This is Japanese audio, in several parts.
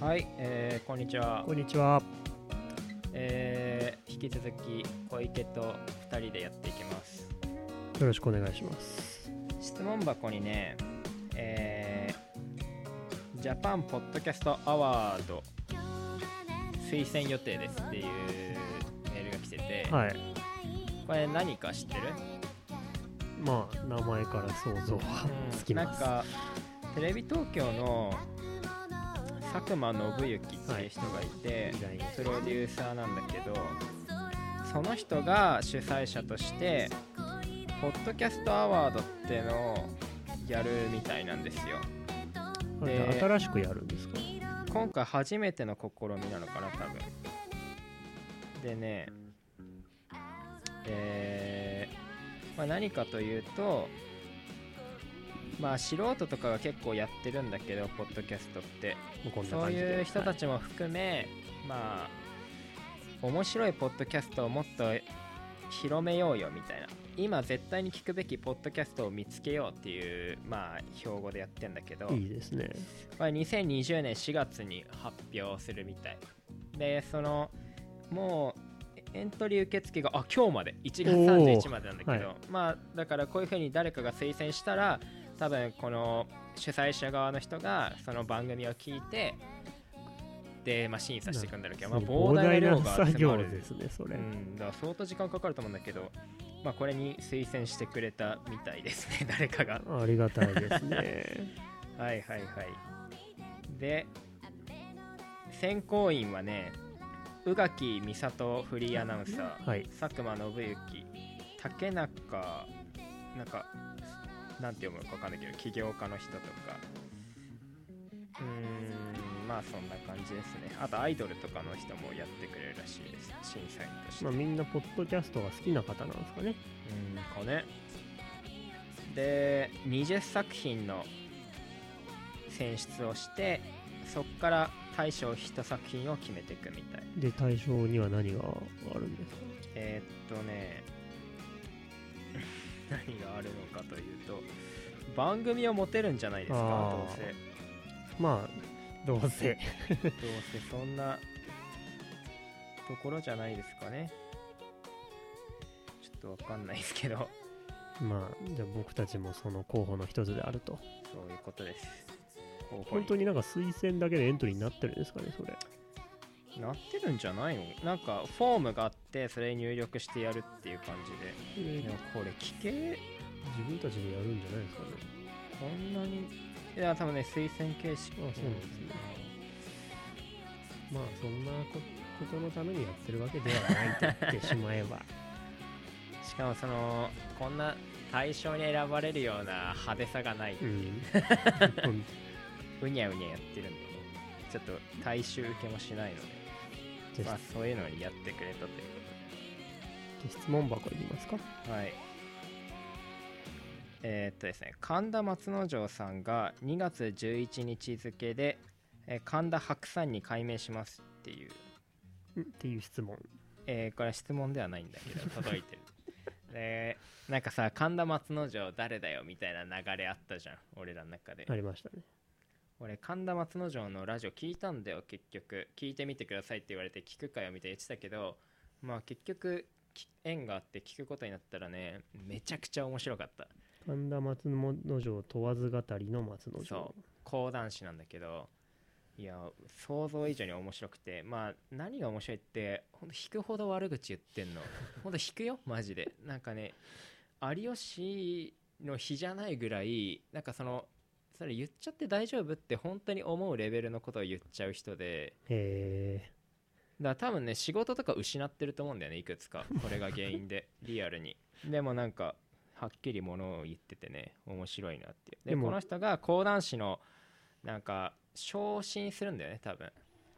はい、えー、こんにちはこ。んにちは。えー、引き続き小池と2人でやっていきます。よろしくお願いします。質問箱にね、えー、ジャパンポッドキャストアワード推薦予定ですっていうメールが来てて、はい。これ何か知ってる？まあ、名前から想像はつきます。なんかテレビ東京の佐久間信行っていう人がいて、プロデューサーなんだけどその人が主催者としてポッドキャストアワードっていうのをやるみたいなんですよ。で新しくやるんですか？今回初めての試みなのかな多分。でねえーまあ、何かというとまあ素人とかが結構やってるんだけどポッドキャストって。そう。いう人たちも含め、まあ面白いポッドキャストをもっと広めようよみたいな。今絶対に聞くべきポッドキャストを見つけようっていうまあ標語でやってんだけど。はいいいですね。これ2020年4月に発表するみたい。でそのもうエントリー受付があ今日まで。1月31までなんだけど、はいまあだからこういうふうに誰かが推薦したら多分この主催者側の人がその番組を聞いてで、まあ、審査していくんだろうけど、まあ、膨大な量が集まるですね、それ。うん、だから相当時間かかると思うんだけど、まあ、これに推薦してくれたみたいですね 誰かがありがたいですね。はいはいはい。で、選考員はね、宇垣美里フリーアナウンサー、はい。佐久間信行、竹中、なんか、なんて読むのかわかんないけど、起業家の人とか、うーん、まあそんな感じですね。あとアイドルとかの人もやってくれるらしいです、審査員として。まあ、みんなポッドキャストが好きな方なんですかね。うんかねで20作品の選出をしてそこから大賞1作品を決めていくみたいで、対象には何があるんですか？えーっとね何があるのかというと番組を持てるんじゃないですかどうせまあ、どうせ。どうせそんなところじゃないですかねちょっとわかんないですけどまあ、じゃあ僕たちもその候補の一つであると。そういうことです本当になんか推薦だけでエントリーになってるんですかね、それ。なってるんじゃないの？なんかフォームがあってそれ入力してやるっていう感じで。でもこれ聞け。自分たちでやるんじゃないですかね。こんなに。いや多分ね推薦形式あそうなんですね。まあそんなこことのためにやってるわけではないと言ってしまえば。しかもそのこんな対象に選ばれるような派手さがない。ってういう、んうにゃうにゃやってるんでね。ちょっと大衆受けもしないのでまあそういうのにやってくれたというこ質問箱いきますか？とではい。えーっとですね神田松之丞さんが2月11日付で、えー神田白山に改名しますっていう。うんっていう質問。えーこれは質問ではないんだけど届いてる。でなんかさ神田松之丞誰だよみたいな流れあったじゃん俺らの中で、ありましたね俺神田松之丞のラジオ聞いたんだよ結局。聞いてみてくださいって言われて聞くかよみたいに言ってたけどまあ結局き縁があって聞くことになったらねめちゃくちゃ面白かった。神田松之丞問わず語りの松之丞。そう。講談師なんだけどいや想像以上に面白くて。まあ何が面白いってほんと引くほど悪口言ってんの。ほんと引くよマジで。なんかね有吉の日じゃないぐらいなんかそのそれ言っちゃって大丈夫って本当に思うレベルのことを言っちゃう人でへだから多分ね仕事とか失ってると思うんだよねいくつか。これが原因で リアルに。でもなんかはっきりものを言っててね面白いなっていう。でこの人が講談師のなんか昇進するんだよね多分。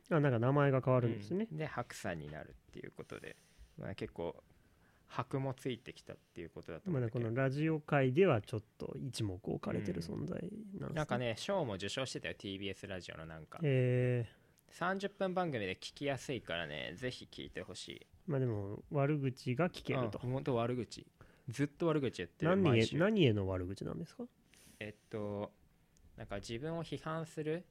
えあなんか名前が変わるんですね、うん。で白山になるっていうことで、まあ、結構箔もついてきたっていうことだと思まうんだけど、だこのラジオ界ではちょっと一目置かれてるうん存在なんですなんかね賞も受賞してたよ TBS ラジオのなんか。え30分番組で聞きやすいからねぜひ聞いてほしい。ー、まあでも悪口が聞けると。うん、本当悪口。ずっと悪口言ってる何へ何への悪口なんですか？えっとなんか自分を批判する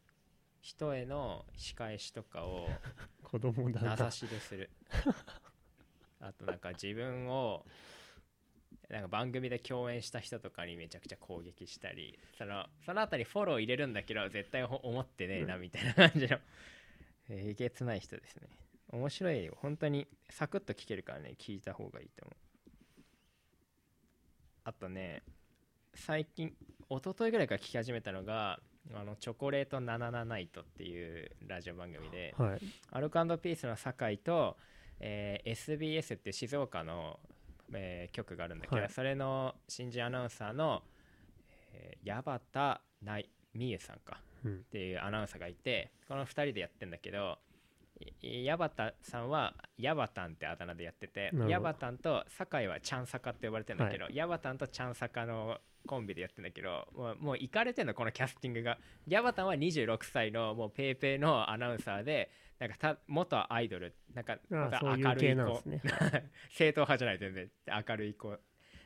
人への仕返しとかを 子供だな名指しでするあとなんか自分をなんか番組で共演した人とかにめちゃくちゃ攻撃したりそのそのあたりフォロー入れるんだけど絶対ほ思ってねえなみたいな感じの。えげつない人ですね。面白いよ。本当にサクッと聞けるからね聞いた方がいいと思う。あとね最近一昨日ぐらいから聞き始めたのがあのチョコレート77ナイトっていうラジオ番組ではい。アルコピースの酒井と、えー SBS って静岡の、えー局があるんだけど、はい。それの新人アナウンサーの、えー矢端ない美優さんかうん。っていうアナウンサーがいてこの2人でやってんだけどい矢端さんはヤバタンってあだ名でやっててなるほど。ヤバタンと酒井はチャンサカって呼ばれてんだけど、ヤバタンとチャンサカのコンビでやってんだけどもうもういかれてんのこのキャスティングが。ヤバタンは26歳のもうペーペーのアナウンサーでなんかた元アイドル。なんかあまたそうい子。ね。正統派じゃない全然。明るい子。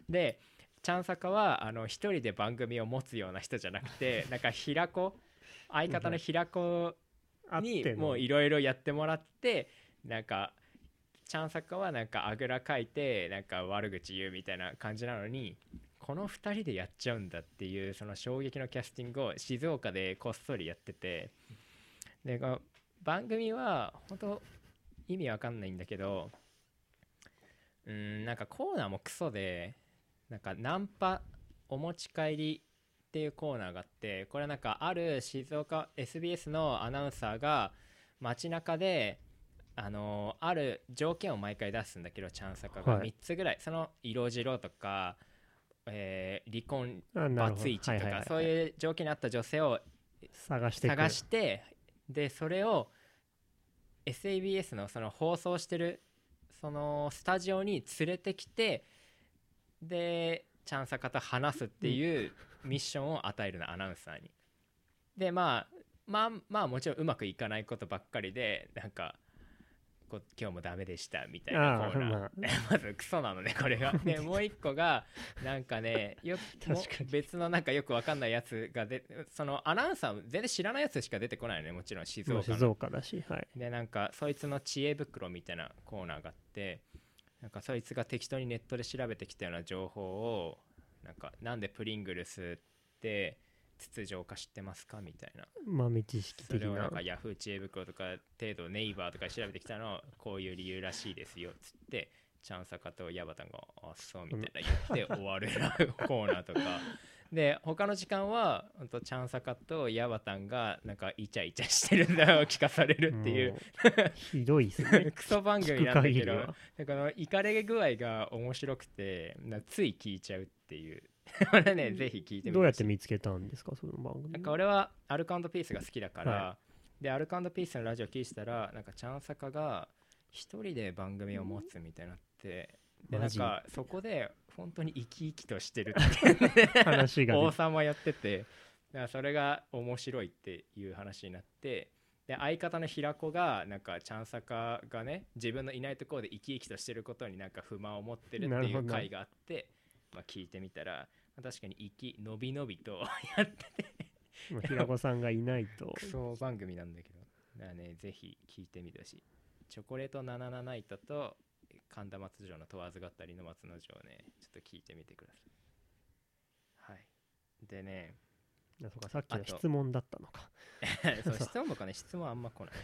でチャンサカはあの一人で番組を持つような人じゃなくて なんか平子。相方の平子にもういろいろやってもらってなんかチャンサカはなんかあぐらかいてなんか悪口言うみたいな感じなのにこの2人でやっちゃうんだっていうその衝撃のキャスティングを静岡でこっそりやっててで番組は本当意味わかんないんだけどうーんなんかコーナーもクソでなんかナンパお持ち帰りっていうコーナーがあってこれなんかある静岡 SBS のアナウンサーが街中であのある条件を毎回出すんだけどチャンサカが。はい。3つぐらい、その色白とか、えー離婚あなるほど。バツイチとかそういう条件に合った女性を探して探してでそれを SABS のその放送してるそのスタジオに連れてきてでチャンサカと話すっていうミッションを与えるのアナウンサーに。でまあまあまあもちろんうまくいかないことばっかりでなんかこ今日もダメでしたみたいなあコーナー。まあま。ずクソなのねこれがで もう一個がなんかねよく 別のなんかよくわかんないやつがでそのアナウンサー全然知らないやつしか出てこないのねもちろん静まあ岡の静岡だしはい。でなんかそいつの知恵袋みたいなコーナーがあってなんかそいつが適当にネットで調べてきたような情報をなんかなんでプリングルスって筒状化知ってますか？みたいな。豆知識的それをななんかヤフー知恵袋とか程度ネイバーとかで調べてきたのこういう理由らしいですよっつってチャンサカとヤバタンが「あそう」みたいな言って終わるコーナーとか。で他の時間はほんとチャンサカとヤバタンがなんかイチャイチャしてるんだを聞かされるっていう。もうひどいですね。クソ番組聞くなんだけど限りは。でこのイカれ具合が面白くてなつい聞いちゃうっていう これねぜひ聞いてみてどうやって見つけたんですか？その番組。なんか俺はアルカピースが好きだから、はでアルカピースのラジオ聞いてたらなんかチャンサカが一人で番組を持つみたいになってでなんかそこで本当に生き生きとしてるっていうね。話が王出て様やっててだからそれが面白いっていう話になってで相方の平子がなんかチャンサカがね自分のいないところで生き生きとしてることになんか不満を持ってるっていう回があって、まあ、聞いてみたら、まあ確かに生きのびのびと やってて。まあ平子さんがいないと。クソ番組なんだけど。だからねぜひ聞いてみてほしい。チョコレート77ナイトと神田松城の問わず語りの松之丞をね。ちょっと聞いてみてください。はい。でね。あそうかさっきの質問だったのか。そう 質問箱ね質問あんま来ない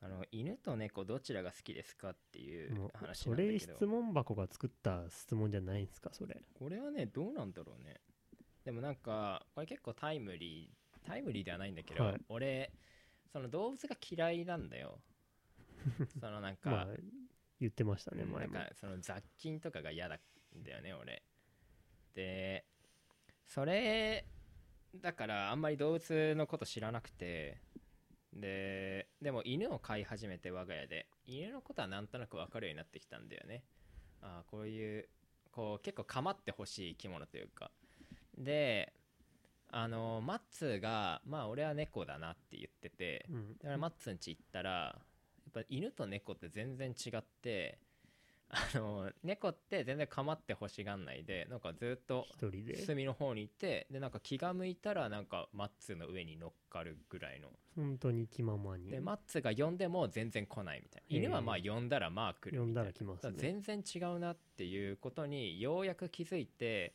あの犬と猫どちらが好きですかっていう話そなんだけど。れ質問箱が作った質問じゃないんですか？それ。これはねどうなんだろうね。でもなんかこれ結構タイムリータイムリーではないんだけど、はい。俺その動物が嫌いなんだよ。そのなんか、まあ言ってましたねうんなん前もかその雑菌とかが嫌だんだよね俺。でそれだからあんまり動物のこと知らなくてででも犬を飼い始めて我が家で犬のことはなんとなく分かるようになってきたんだよね。ああこういうこう結構構ってほしい生き物というか。であのマッツーがまあ俺は猫だなって言っててうん。だからマッツン家行ったらやっぱ犬と猫って全然違ってあの猫って全然構ってほしがんないでなんかずっと隅の方にいてでなんか気が向いたらなんかマッツの上に乗っかるぐらいの。本当に気ままに。でマッツが呼んでも全然来ないみたいな。犬はまあ呼んだらまあ来る呼んだみたいな。ら来ますね。全然違うなっていうことにようやく気づいて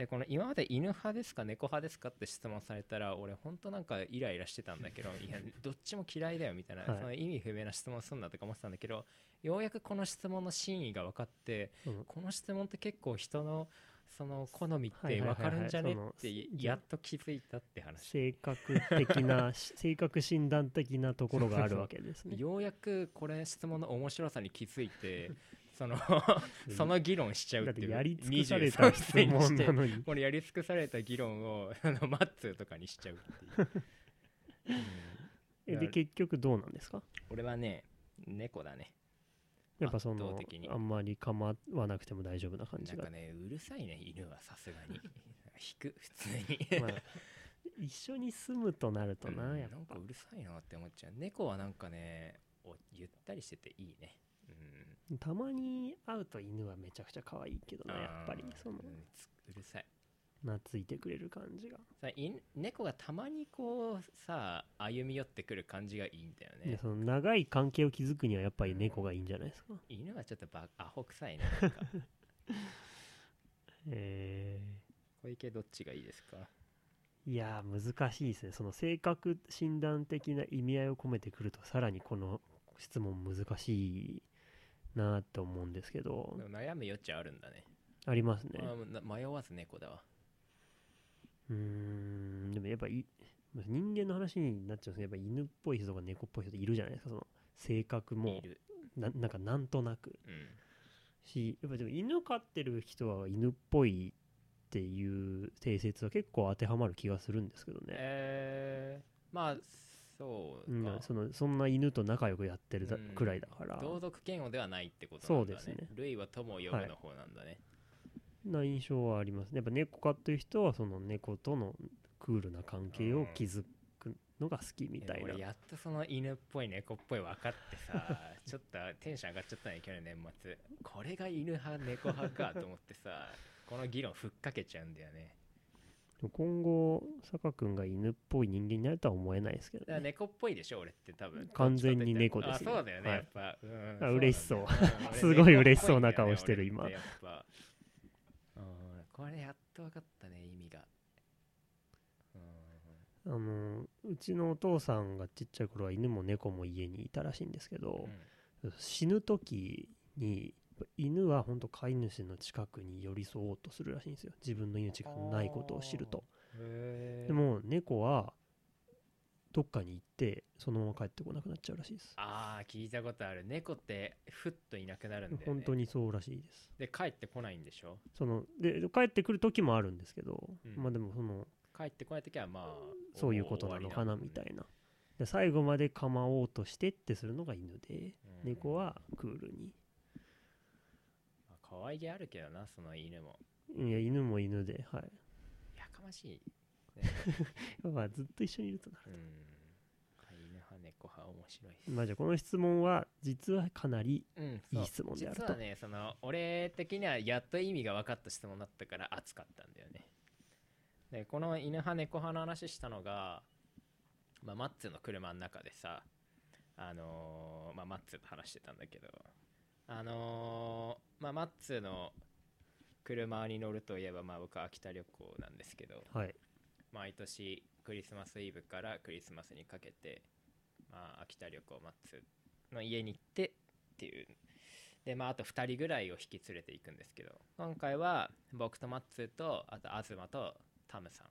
でこの今まで犬派ですか猫派ですかって質問されたら俺ほんとなんかイライラしてたんだけど いやどっちも嫌いだよみたいな、はい。その意味不明な質問すんなとか思ってたんだけどようやくこの質問の真意が分かってうん。この質問って結構人のその好みって分かるんじゃね？ってやっと気づいたって話。性格的な 性格診断的なところがあるわけですね。ようやくこれ質問の面白さに気づいて そのその議論しちゃうだっいうやり尽くされ23た質歳に。して問なのにこれやり尽くされた議論を あのマッツーとかにしちゃうっていう、うんえで結局どうなんですか俺はね猫だねやっぱそ圧のあんまり構わなくても大丈夫な感じが。なんかねうるさいね犬はさすがに。引く普通に。まあ一緒に住むとなるとうんなやっぱ。なんかうるさいなって思っちゃう。猫はなんかねおゆったりしてていいね。うん。たまに会うと犬はめちゃくちゃ可愛いけどねやっぱりその。うるさい懐いてくれる感じが、さ猫がたまにこうさ歩み寄ってくる感じがいいんだよねでその長い関係を築くにはやっぱり猫がいいんじゃないですか犬はちょっとバアホ臭いなんかえ小池どっちがいいですか、いや難しいですねその性格診断的な意味合いを込めてくるとさらにこの質問難しいなと思うんですけど悩む余地あるんだねありますね迷わず猫だわうーん。でもやっぱい人間の話になっちゃうんですけどやっぱ犬っぽい人とか猫っぽい人いるじゃないですか。その性格もななんかなんとなく。うん。しやっぱでも犬飼ってる人は犬っぽいっていう定説は結構当てはまる気がするんですけどね、えー、まあそううん。か、そのそんな犬と仲良くやってるだうん。くらいだから、同族嫌悪ではないってことなんだね。そうですね。類は友を呼ぶの方なんだね、な印象はありますね。やっぱ猫飼ってる人はその猫とのクールな関係を築くのが好きみたいな。俺やっとその犬っぽい猫っぽい分かってさ ちょっとテンション上がっちゃったね去年年末これが犬派猫派かと思ってさこの議論ふっかけちゃうんだよね。今後坂君が犬っぽい人間になるとは思えないですけどね。猫っぽいでしょ俺って多分。完全に猫ですね。あそうだよね、はいやっぱ、うんあ嬉しそう。なんだよん俺 すごい嬉しそうな顔してる今。やっぱ。うんこれやっと分かったね意味が。うん。あのうちのお父さんがちっちゃい頃は犬も猫も家にいたらしいんですけど、死ぬ時に犬は本当飼い主の近くに寄り添おうとするらしいんですよ。自分の命がないことを知ると。でも猫はどっかに行ってそのまま帰ってこなくなっちゃうらしいです。ああ聞いたことある。猫ってふっといなくなるんだよね。本当にそうらしいです。で帰ってこないんでしょ？そので帰ってくる時もあるんですけど、うん。まあでもその帰ってこない時はまあそういうことなのかなみたいな。で最後まで構おうとしてってするのが犬で、猫はクールに。まあ可愛げあるけどなその犬も。いや犬も犬ではい。やかましい、まあずっと一緒にいるとなるうん、犬派猫派面白いです。まあじゃあこの質問は実はかなりうん、いそう。い質問であると。実はねその俺的にはやっと意味が分かった質問だったから熱かったんだよね。でこの犬派猫派の話したのが、まあ、マッツーの車の中でさあのーまあ、マッツーと話してたんだけどあのーまあ、マッツーの車に乗るといえば、まあ、僕は秋田旅行なんですけどはい毎年クリスマスイブからクリスマスにかけて、まあ、秋田旅行マッツの家に行ってっていう。でまああと2人ぐらいを引き連れていくんですけど今回は僕とマッツとあと東とタムさん。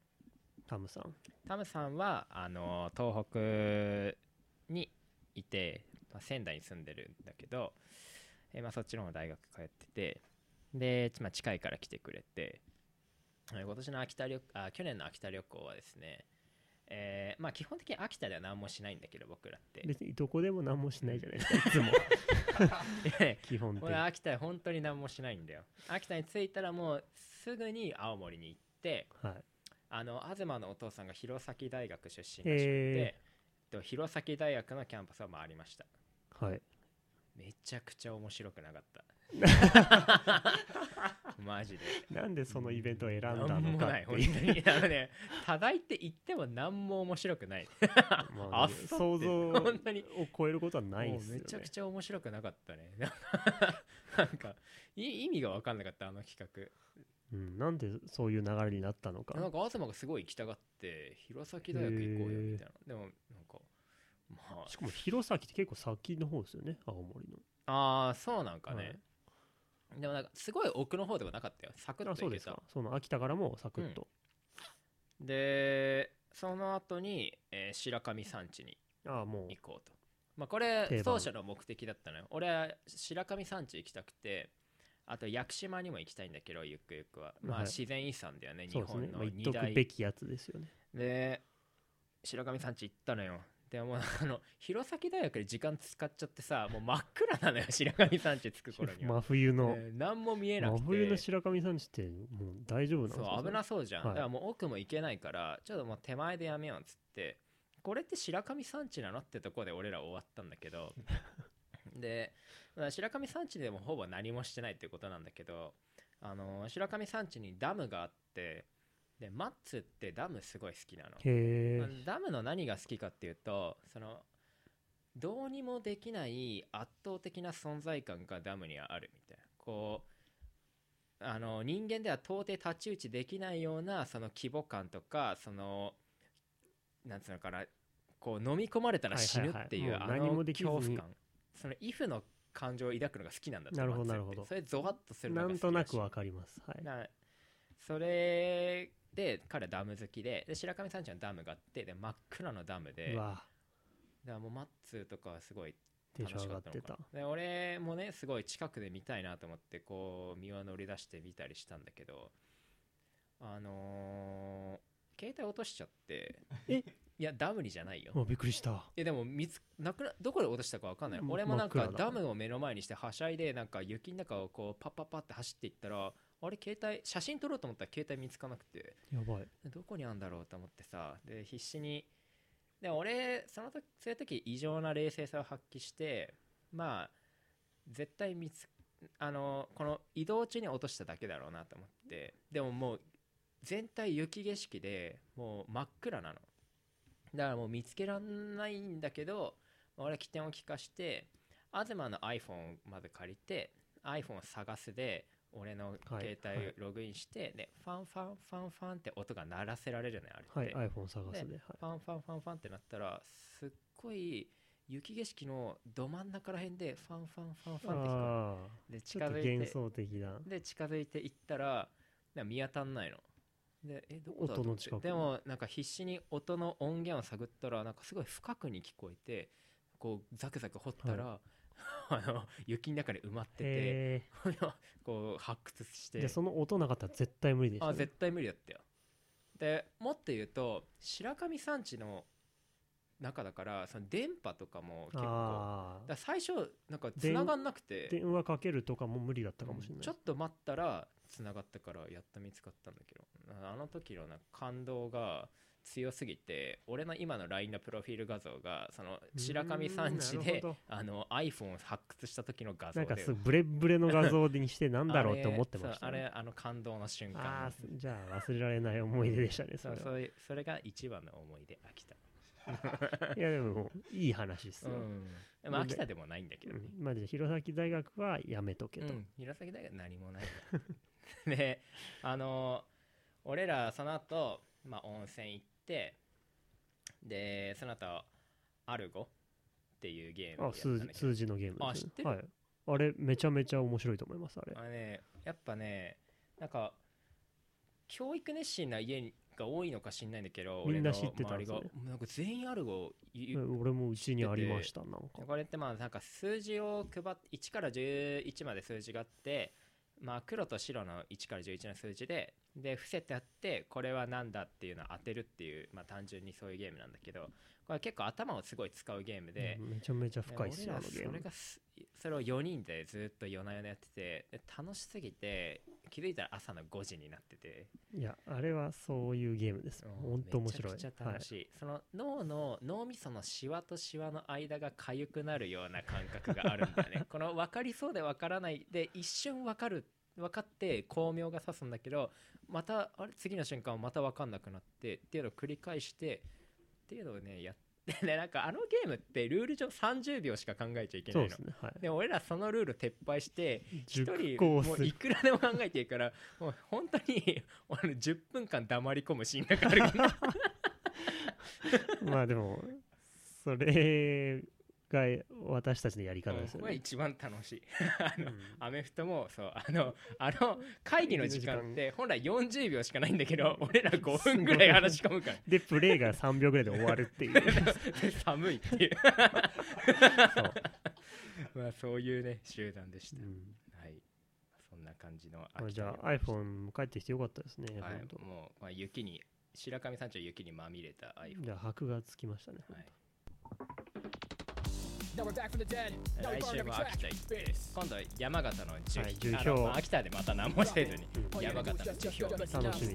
タムさん。タムさんはあの東北にいて、まあ、仙台に住んでるんだけど、えーまあ、そっちの方大学通っててで、まあ、近いから来てくれてえー今年の秋田旅あ去年の秋田旅行はですね、えーまあ基本的に秋田では何もしないんだけど僕らって。別にどこでも何もしないじゃないですか いつも。基本的俺に秋田で本当に何もしないんだよ。秋田に着いたらもうすぐに青森に行ってはい。あの東のお父さんが弘前大学出身らしくてへで弘前大学のキャンパスを回りました。はい。めちゃくちゃ面白くなかった マジで。なんでそのイベントを選んだのもない本かってい。う当に。あのね多大って言っても何も面白くない。まあ想像を超えることはないですよね。めちゃくちゃ面白くなかったね。なんかい意味が分かんなかったあの企画。うん、なんでそういう流れになったのか。なんか東がすごい行きたがって弘前大学行こうよみたいな。でもなんかましかも弘前って結構先の方ですよね青森の。あああそうなんかね、はいでもなんかすごい奥の方ではなかったよサクッあそうですか。その秋田からもサクッと、でその後に、えー白神山地にああもう。行こうと。まあこれ当初の目的だったのよ。俺は白神山地行きたくてあと屋久島にも行きたいんだけどゆくゆくは。まあはい。自然遺産だよね、日そうですね、本まあ、言っの二大。とくべきやつですよね。で白神山地行ったのよでもあの弘前大学で時間使っちゃってさもう真っ暗なのよ白神山地着く頃には、真冬の、えー何も見えなくて。真冬の白神山地ってもう大丈夫なんですかそう危なそうじゃん、はい。だからもう奥も行けないからちょっともう手前でやめようっつってこれって白神山地なのってとこで俺ら終わったんだけど。でまあ白神山地でもほぼ何もしてないっていうことなんだけどあの白神山地にダムがあってでマッツってダムすごい好きなの。ダムの何が好きかっていうとそのどうにもできない圧倒的な存在感がダムにはあるみたいな。こうあの人間では到底太刀打ちできないようなその規模感とかそのなんつうのかなこう飲み込まれたら死ぬっていうあの恐怖感。そのイフの感情を抱くのが好きなんだなるほどなるほど。それゾワッとするのがな好きらし。いんとなくわかります。はい。なそれで彼はダム好きでで白神山地のダムがあってで真っ暗のダムでだからもうマッツとかはすごい楽しかったてた。のか俺もねすごい近くで見たいなと思ってこう身は乗り出して見たりしたんだけどあのー携帯落としちゃってえ？いやダムにじゃないよ。あびっくりした。えでも見つなくなどこで落としたか分かんない。うん俺もなんかダムを目の前にしてはしゃいでなんか雪の中をこうパッパッパって走っていったらあれ携帯写真撮ろうと思ったら携帯見つかなくて。やばい。どこにあんだろうと思ってさで必死に。で俺その時そういう時異常な冷静さを発揮してまあ絶対見つあのこの移動中に落としただけだろうなと思って。でももう全体雪景色でもう真っ暗なの。だからもう見つけらんないんだけど俺は起点を利かして東の iPhone をまず借りて iPhone を探すで俺の携帯をログインして、でファンファンファンファンって音が鳴らせられるのよあれって、はい。iPhone 探すで、はい、ファンファンファンファンってなったらすっごい雪景色のど真ん中ら辺でファンファンファンファンって聞こえる。でちょっと近づいて幻想的な。で近づいていったら見当たんないの。でえどこだ音の近く。でもなんか必死に音の音源を探ったらなんかすごい深くに聞こえてこうザクザク掘ったら、あの雪の中に埋まっててへ こう発掘して。その音なかったら絶対無理でしょ、あ絶対無理だったよ。でもっと言うと白神山地の中だからその電波とかも結構だ最初なんか繋がんなくて電話かけるとかも無理だったかもしれない、ちょっと待ったら繋がったからやっと見つかったんだけど。あの時の感動が強すぎて俺の今の LINE のプロフィール画像がその白神山地で あの iPhone を発掘した時の画像で。なんかすブレブレの画像にしてなんだろうって思ってました、あれそうあれあの感動の瞬間。ああじゃあ忘れられない思い出でしたねそれは。そうそれが一番の思い出秋田。いやでもいい話ですよ、うん。でも秋田でもないんだけどね、うん。まあじゃあ弘前大学はやめとけと、うん、弘前大学何もない。であの俺らその後、まあ温泉行ってでその後アルゴっていうゲームあ数字数字のゲームです、ね、あ知ってる？はい。あれめちゃめちゃ面白いと思いますあれ。あれねやっぱねなんか教育熱心な家が多いのか知んないんだけどみんな知ってたん周りが。ですねなんか全員アルゴ俺もうちにありましたなんか。これってまあなんか数字を配っ1から11まで数字があってまあ黒と白の1から11の数字でで伏せてあってこれは何だっていうのを当てるっていうまあ単純にそういうゲームなんだけどこれ結構頭をすごい使うゲームで、うんめちゃめちゃ深いっすよ俺らあのゲーム。それがすそれを4人でずっと夜な夜なやっててで楽しすぎて気づいたら朝の5時になってて。いやあれはそういうゲームです本当面白い。めちゃくちゃ楽しい、その脳の脳みそのシワとシワの間が痒くなるような感覚があるんだよね。この分かりそうで分からないで一瞬分かる分かって巧妙が指すんだけどまたあれ次の瞬間また分かんなくなってっていうのを繰り返してっていうのをねやって ねなんかあのゲームってルール上30秒しか考えちゃいけそないの。うですねはい。で俺らそのルール撤廃して一熟人もういくらでも考えていいからもう本当に 俺10分間黙り込むシーンがあるから まあでもそれが私たちのやり方ですよね、これ一番楽しい。あの、うん。アメフトもそう。あのあの会議の時間って本来40秒しかないんだけど俺ら5分ぐらい話し込むから。でプレーが3秒ぐらいで終わるっていう。で寒いっていう。そう、まあそういうね集団でした、うん。はい。そんな感じのまあ、じゃあ iPhone 帰ってきてよかったですね、はい。もう、まあ、雪に白神山頂雪にまみれた iPhone じゃあ箔がつきましたね、はい来週は秋田行って今度は山形の樹氷、はい、秋田でまた何もせずに山形のす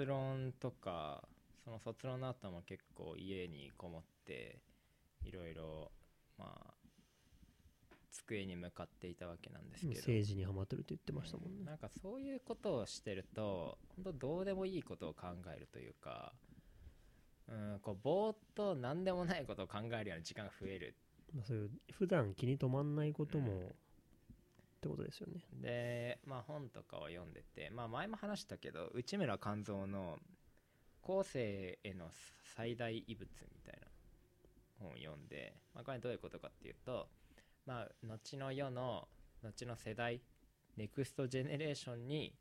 卒論とかその卒論の後も結構家にこもっていろいろまあ机に向かっていたわけなんですけど。政治にハマってるって言ってましたもんね。なんかそういうことをしてると本当どうでもいいことを考えるというかうんこうぼーっと何でもないことを考えるような時間が増える。まあ、そういう普段気に留まんないことも、うんってことですよね。でまあ本とかを読んでてまあ前も話したけど内村勘三の後世への最大遺物みたいな本を読んで、まあ、これどういうことかっていうとまあ後の世の後の世代ネクストジェネレーションに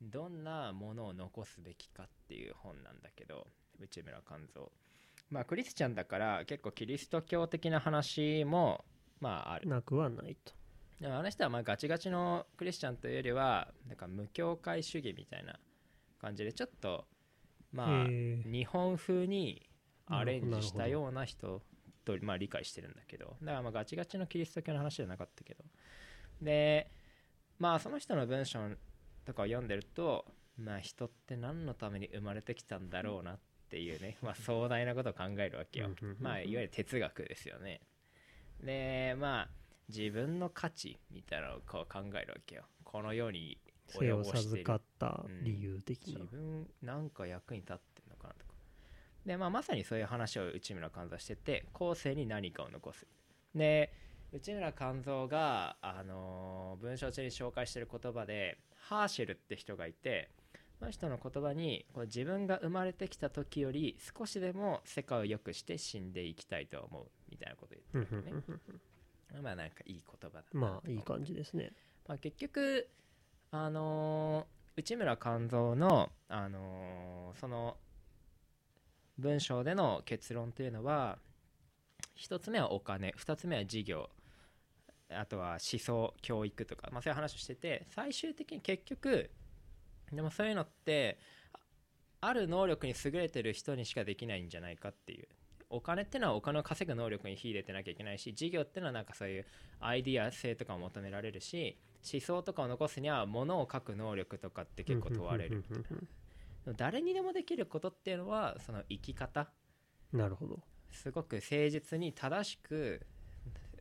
どんなものを残すべきかっていう本なんだけど内村勘三。まあクリスチャンだから結構キリスト教的な話もまあある。なくはないとでもあの人はまあガチガチのクリスチャンというよりはなんか無教会主義みたいな感じでちょっとまあ日本風にアレンジしたような人とまあ理解してるんだけど。だからまあガチガチのキリスト教の話じゃなかったけど。でまあその人の文章とかを読んでるとまあ人って何のために生まれてきたんだろうなっていうね、まあ、壮大なことを考えるわけよ。まあいわゆる哲学ですよね。でまあ自分の価値みたいなのを考えるわけよ。この世に及ぼしてる。授かった理由的な、自分なんか役に立ってんのかなとか。で、まあ、まさにそういう話を内村勘三してて後世に何かを残す。で内村勘三が、あのー文章中に紹介してる言葉でハーシェルって人がいてその人の言葉にこう自分が生まれてきた時より少しでも世界を良くして死んでいきたいと思う。みたいなことを言ってるよねまあなんかいい言葉だなまあいい感じですね。まあ、結局あのー内村勘三の、あのーその文章での結論というのは一つ目はお金二つ目は事業あとは思想教育とか、まあ、そういう話をしてて最終的に結局でもそういうのってあある能力に優れてる人にしかできないんじゃないかっていうお金ってのはお金を稼ぐ能力に秀でてなきゃいけないし事業ってのはなんかそういうアイディア性とかも求められるし思想とかを残すには物を書く能力とかって結構問われるうんうんうんでも誰にでもできることっていうのはその生き方。うんなるほど。すごく誠実に正しく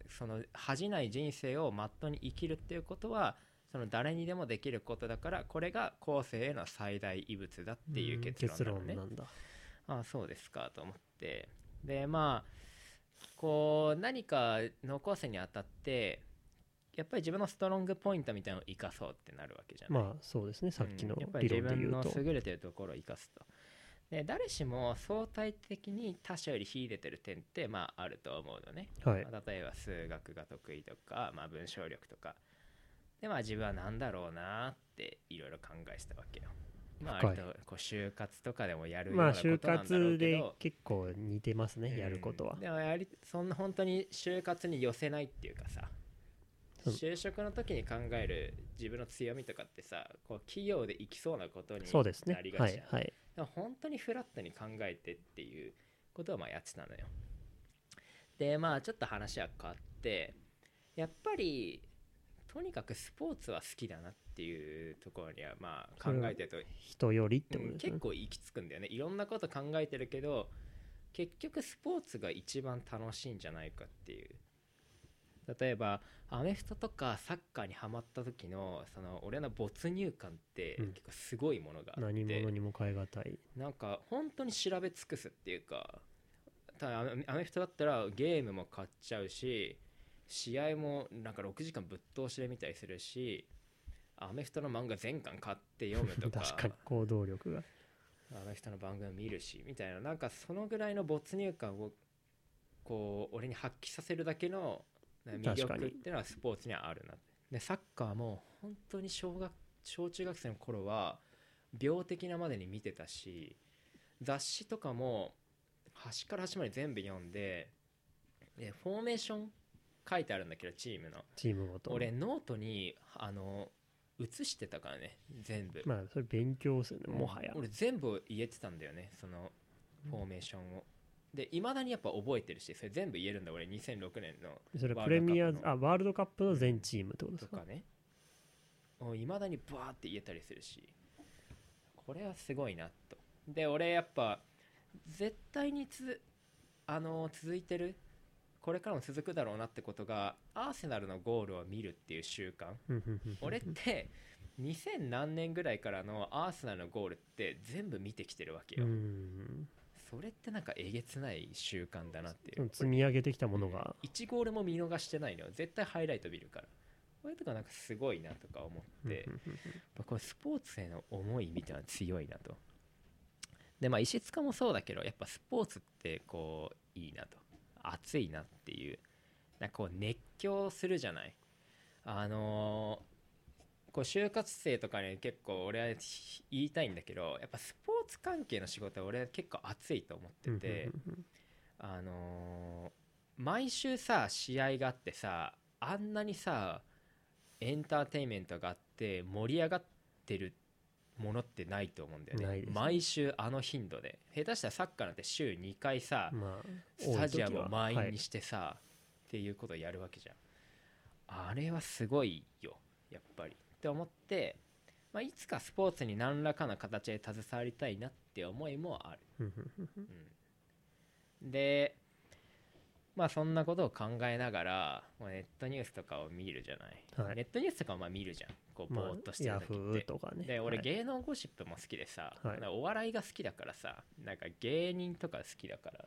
その恥じない人生をまっとうに生きるっていうことはその誰にでもできることだからこれが後世への最大遺物だっていう結論なああそうですかと思ってでまあこう何か残すにあたってやっぱり自分のストロングポイントみたいなのを生かそうってなるわけじゃない？まあそうですね。さっきのうん。やっぱり理自分の論で言うと、優れてるところを生かすと。で誰しも相対的に他者より秀でてる点ってまああると思うのね、はい。まあ例えば数学が得意とか、まあ、文章力とか。でまあ自分は何だろうなっていろいろ考えてたわけよまあとこう就活とかでもやるようまあなことなん就だろうけど。活で結構似てますね、うん。やることは。でもやりそんな本当に就活に寄せないっていうかさ就職の時に考える自分の強みとかってさこう企業で生きそうなことにそうですね。なりがちじゃん。はいはい。でも本当にフラットに考えてっていうことをまあやってたのよ。でまあちょっと話は変わってやっぱりとにかくスポーツは好きだなっていうところにはまあ考えてると人よりってことうん結構行き着くんだよね。いろんなこと考えてるけど結局スポーツが一番楽しいんじゃないかっていう。例えばアメフトとかサッカーにハマった時のその俺の没入感ってうん。結構すごいものがあって、何者にも代え難い。なんか本当に調べ尽くすっていうかただアメアメフトだったらゲームも買っちゃうし試合もなんか6時間ぶっ通しで見たりするしアメフトの漫画全巻買って読むとか。確かに行動力が。アメフトの番組見るしみたいななんかそのぐらいの没入感をこう俺に発揮させるだけの魅力っていうのはスポーツにはあるなでサッカーも本当に小学小中学生の頃は病的なまでに見てたし雑誌とかも端から端まで全部読んででフォーメーション書いてあるんだけどチームの。チームごと俺ノートにあの写してたからね全部。まあそれ勉強するねもはや。俺全部言えてたんだよねそのフォーメーションを。でいまだにやっぱ覚えてるしそれ全部言えるんだ俺2006年のそれワープレミアルドカップの。あワールドカップの全チームってことですか？とかね。いまだにバーって言えたりするし。これはすごいなと。で俺やっぱ絶対につあの続いてるこれからも続くだろうなってことがアーセナルのゴールを見るっていう習慣。俺って2000何年ぐらいからのアーセナルのゴールって全部見てきてるわけうよ、ん。それってなんかえげつない習慣だなっていそう。の積み上げてきたものが。1ゴールも見逃してないのよ。絶対ハイライト見るから。これとかなんかすごいなとか思って、これスポーツへの思いみたいなの強いなと。でまあ石塚もそうだけどやっぱスポーツってこういいなと熱いなっていう。なんかこう熱狂するじゃない。あのーこう就活生とかに結構俺は言いたいんだけどやっぱスポーツ関係の仕事は俺は結構熱いと思ってて、あのー毎週さ試合があってさあんなにさエンターテインメントがあって盛り上がってるものってないと思うんだよね。ね。毎週あの頻度で。下手したらサッカーなんて週2回さ、うんまあスタジアムを満員にはいしてさ、っていうことをやるわけじゃん。あれはすごいよやっぱり。って思って、まあ、いつかスポーツに何らかの形で携わりたいなって思いもある。うん。でまあそんなことを考えながらまあネットニュースとかを見るじゃない、はい。ネットニュースとかはまあ見るじゃんこうぼまーっとしてるあヤフ時って、ーとかね。で俺はい。芸能ゴシップも好きでさ、はい。お笑いが好きだからさなんか芸人とか好きだから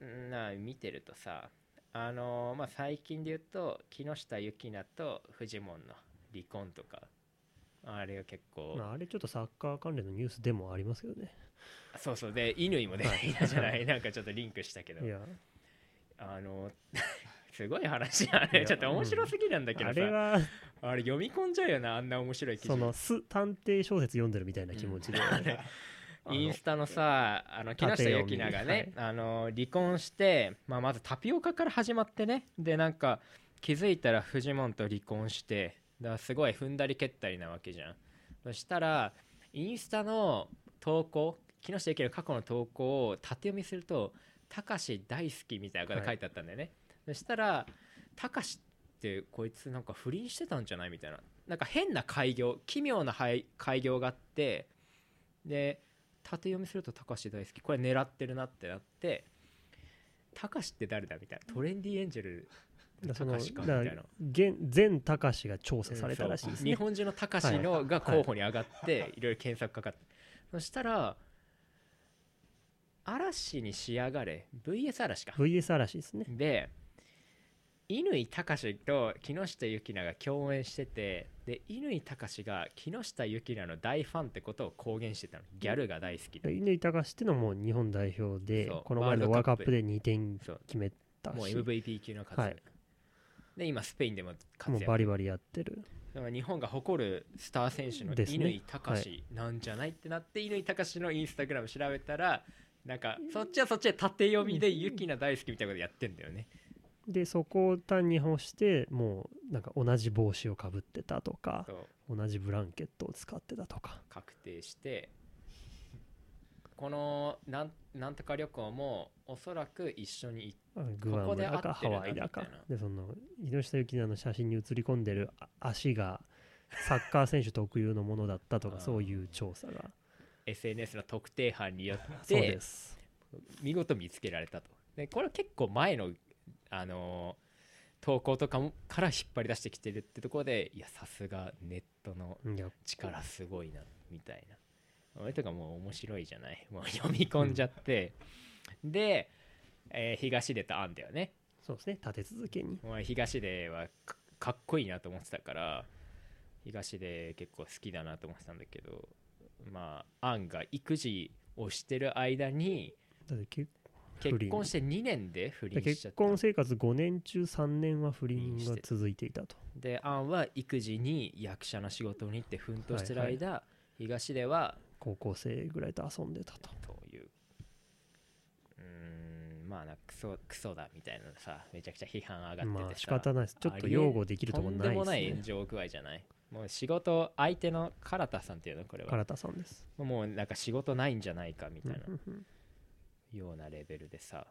うんな見てるとさあのーまあ最近で言うと木下ゆきなとフジモンの離婚とかあれが結構、まあ、あれちょっとサッカー関連のニュースでもありますけどね。そうそうで乾も出てい。たじゃない？なんかちょっとリンクしたけど。いや。あの すごい話だいやねちょっと面白すぎるんだけどさ、あれはあれ読み込んじゃうよなあんな面白い記事。そのす探偵小説読んでるみたいな気持ちで、あのインスタのさあの木下ゆきながね、あの離婚して、まあ、まずタピオカから始まってね。でなんか気づいたらフジモンと離婚してだからすごい踏んだり蹴ったりなわけじゃん。そしたらインスタの投稿木下ゆきの過去の投稿を縦読みすると「たかし大好き」みたいなことが書いてあったんだよね、そしたら「たかしってこいつなんか不倫してたんじゃない?」みたいな。なんか変な開業奇妙なはい開業があってで縦読みすると「たかし大好き」これ狙ってるなってなって「たかしって誰だ?」みたいな。トレンディエンジェル高志かみだたいな。現前高志が調査されたらしいですね、日本中のたかしのが候補に上がってい。ろいろ検索かかって。そしたら嵐に仕上がれ。VS 嵐か。VS 嵐ですね。で乾隆と木下ゆきなが共演しててで乾隆が木下ゆきらの大ファンってことを公言してたの。ギャルが大好きで。乾隆っていうのも日本代表でこの前のワールドカップで2点決めたもうし MVP 級の活躍、はい。で今スペインでも活躍。もうバリバリやってる。だから日本が誇るスター選手の乾隆なんじゃないってなって乾隆のインスタグラム調べたらなんかそっちはそっちで縦読みでユキナ大好きみたいなことやってんだよねでそこを単に干してもうなんか同じ帽子をかぶってたとか同じブランケットを使ってたとか。確定してこのなんなんとか旅行もおそらく一緒に行っあグアムだかハワイだか。でその井下幸奈の写真に写り込んでるあ足がサッカー選手特有のものだったとか そういう調査が。SNS の特定班によっ そうてです。見事見つけられたと。でこれは結構前の、あのー投稿とかもから引っ張り出してきてるってところでいやさすがネットの力すごいなみたいな。俺とかもう面白いじゃない？もう読み込んじゃって、で、えー東出とあんだよね。そうですね。立て続けに。お前東出はかかっこいいなと思ってたから東出結構好きだなと思ってたんだけどまあアンが育児をしてる間にだって結結婚して2年で不倫しちゃ結った。婚生活5年中3年は不倫が続いていたと。でアンは育児に役者の仕事に行って奮闘してる間、東出は高校生ぐらいと遊んでたと。という。うーんまあなクソクソだみたいなのさめちゃくちゃ批判上がっててさ、まあ仕方ないです。ちょっと擁護できるとこないとんでもないですね炎上具合じゃない。もう仕事相手の唐田さんっていうのこれは。唐田さんです。もうなんか仕事ないんじゃないかみたいな。うんうんうんようなレベルでさ。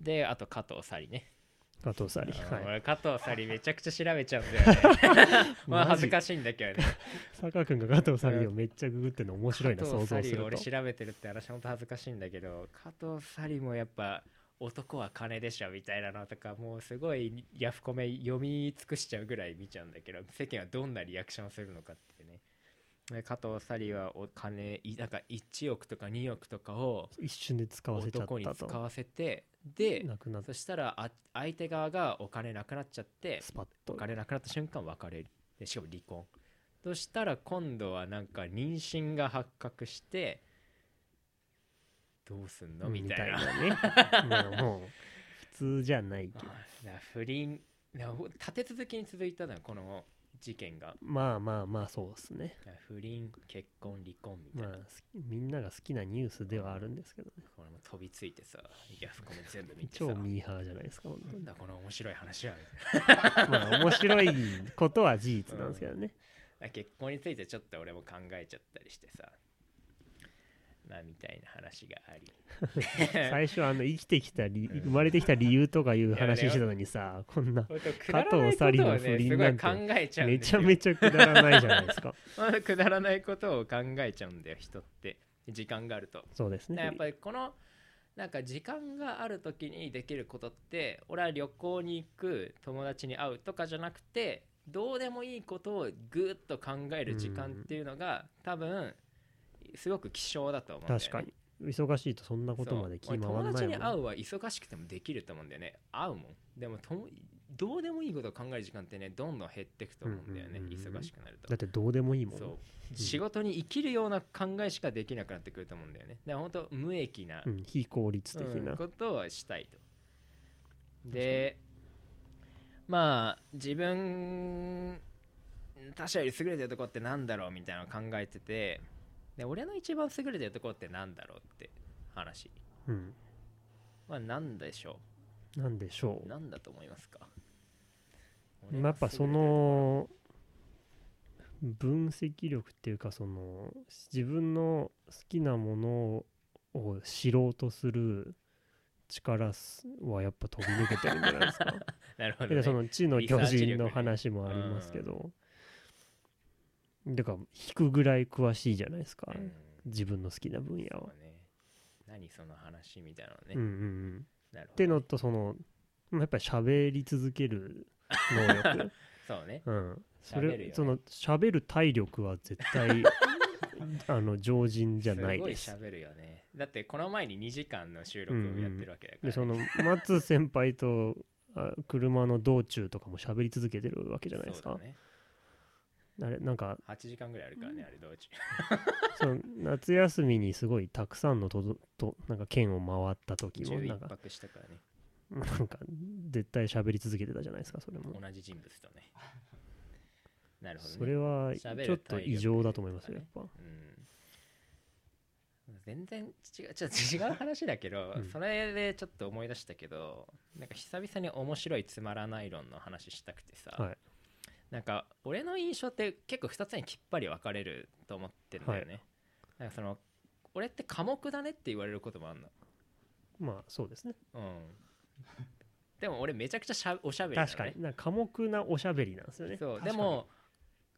であと加藤紗里ね、加藤紗里あーはい。俺加藤紗里めちゃくちゃ調べちゃうんだよね。まあ恥ずかしいんだけどね。坂君が加藤紗里をめっちゃググってるの面白いな加想像すると。調べてるって話本当恥ずかしいんだけど加藤紗里もやっぱ男は金でしょみたいなのとかもうすごいヤフコメ読み尽くしちゃうぐらい見ちゃうんだけど世間はどんなリアクションをするのかってね。で加藤紗里はお金いなんか1億とか2億とかを一瞬で使わせちゃっ男にたと使わせてでなくなってそしたらあ相手側がお金なくなっちゃってスパッと。お金なくなった瞬間別れる。でしかも離婚。そしたら今度はなんか妊娠が発覚してどうすんの？みたいな。ね。もう普通じゃないけど。不倫立て続けに続いたのよこの事件が。まあまあまあそうですね。不倫結婚離婚みたいな、まあみんなが好きなニュースではあるんですけどね。これも飛びついてさヤフコメ全部見てさ。超ミーハーじゃないですか本当に。なんだこの面白い話は。まあ面白いことは事実なんですけどね。結婚についてちょっと俺も考えちゃったりしてさまあみたいな話があり。最初あの生きてきた理生まれてきた理由とかいう話してたのにさこんな加藤紗里のね不倫ないんて考えちゃうんですよ。めちゃめちゃくだらないじゃないですか。まあくだらないことを考えちゃうんだよ人って。時間があると。そうですね。やっぱりこのなんか時間がある時にできることって俺は旅行に行く友達に会うとかじゃなくてどうでもいいことをぐーっと考える時間っていうのが多分すごく希少だと思うんだよね。確かに。忙しいとそんなことまで気回そう。俺友らないもん。達に会うは忙しくてもできると思うんだよね。会うもん。でもともどうでもいいことを考える時間ってねどんどん減っていくと思うんだよね、うんうんうんうん。忙しくなると。だってどうでもいいもん。そう。仕事に生きるような考えしかできなくなってくると思うんだよね。だから本当無益な、うん、非効率的うん。な、ことをしたいと。でまあ自分他者より優れてるとこってなんだろうみたいなのを考えててで俺の一番優れてるとこってなんだろうって話。うん、まあなんでしょなんでしょう。なんだと思いますか？うまあやっぱその分析力っていうかその自分の好きなものを知ろうとする力すはやっぱ飛び抜けてるんじゃないですか？なるほど、ね、でその地の巨人の話もありますけど、だから引くぐらい詳しいじゃないですか、うん。自分の好きな分野は。ね。何その話みたいなのね、うんってのとそのまあやっぱり喋り続ける能力、そうね。うん、そ喋るよね。れその喋る体力は絶対 あの常人じゃないです。すごい喋るよね。だってこの前に2時間の収録をやってるわけだから、でその松先輩とあ車の道中とかも喋り続けてるわけじゃないですか。そうだねあれなんか8時間ぐらいあるからねあれ道。中 その夏休みにすごいたくさんのとどとなんか県を回った時もな11んか泊したからね。なんか絶対喋り続けてたじゃないですかそれも。同じ人物とね。なるほどね。それはちょっと異常だと思いますよやっぱ。うん。全然違うちょっと違う話だけど、うん。それでちょっと思い出したけどなんか久々に面白いつまらない論の話したくてさ、はいなんか俺の印象って結構2つにきっぱり分かれると思ってんだよね、なんかその俺って寡黙だねって言われることもあんの。まあそうですね。うん。でも俺めちゃくちゃしゃおしゃべりね、確かに。な寡黙なおしゃべりなんですよね。そうでも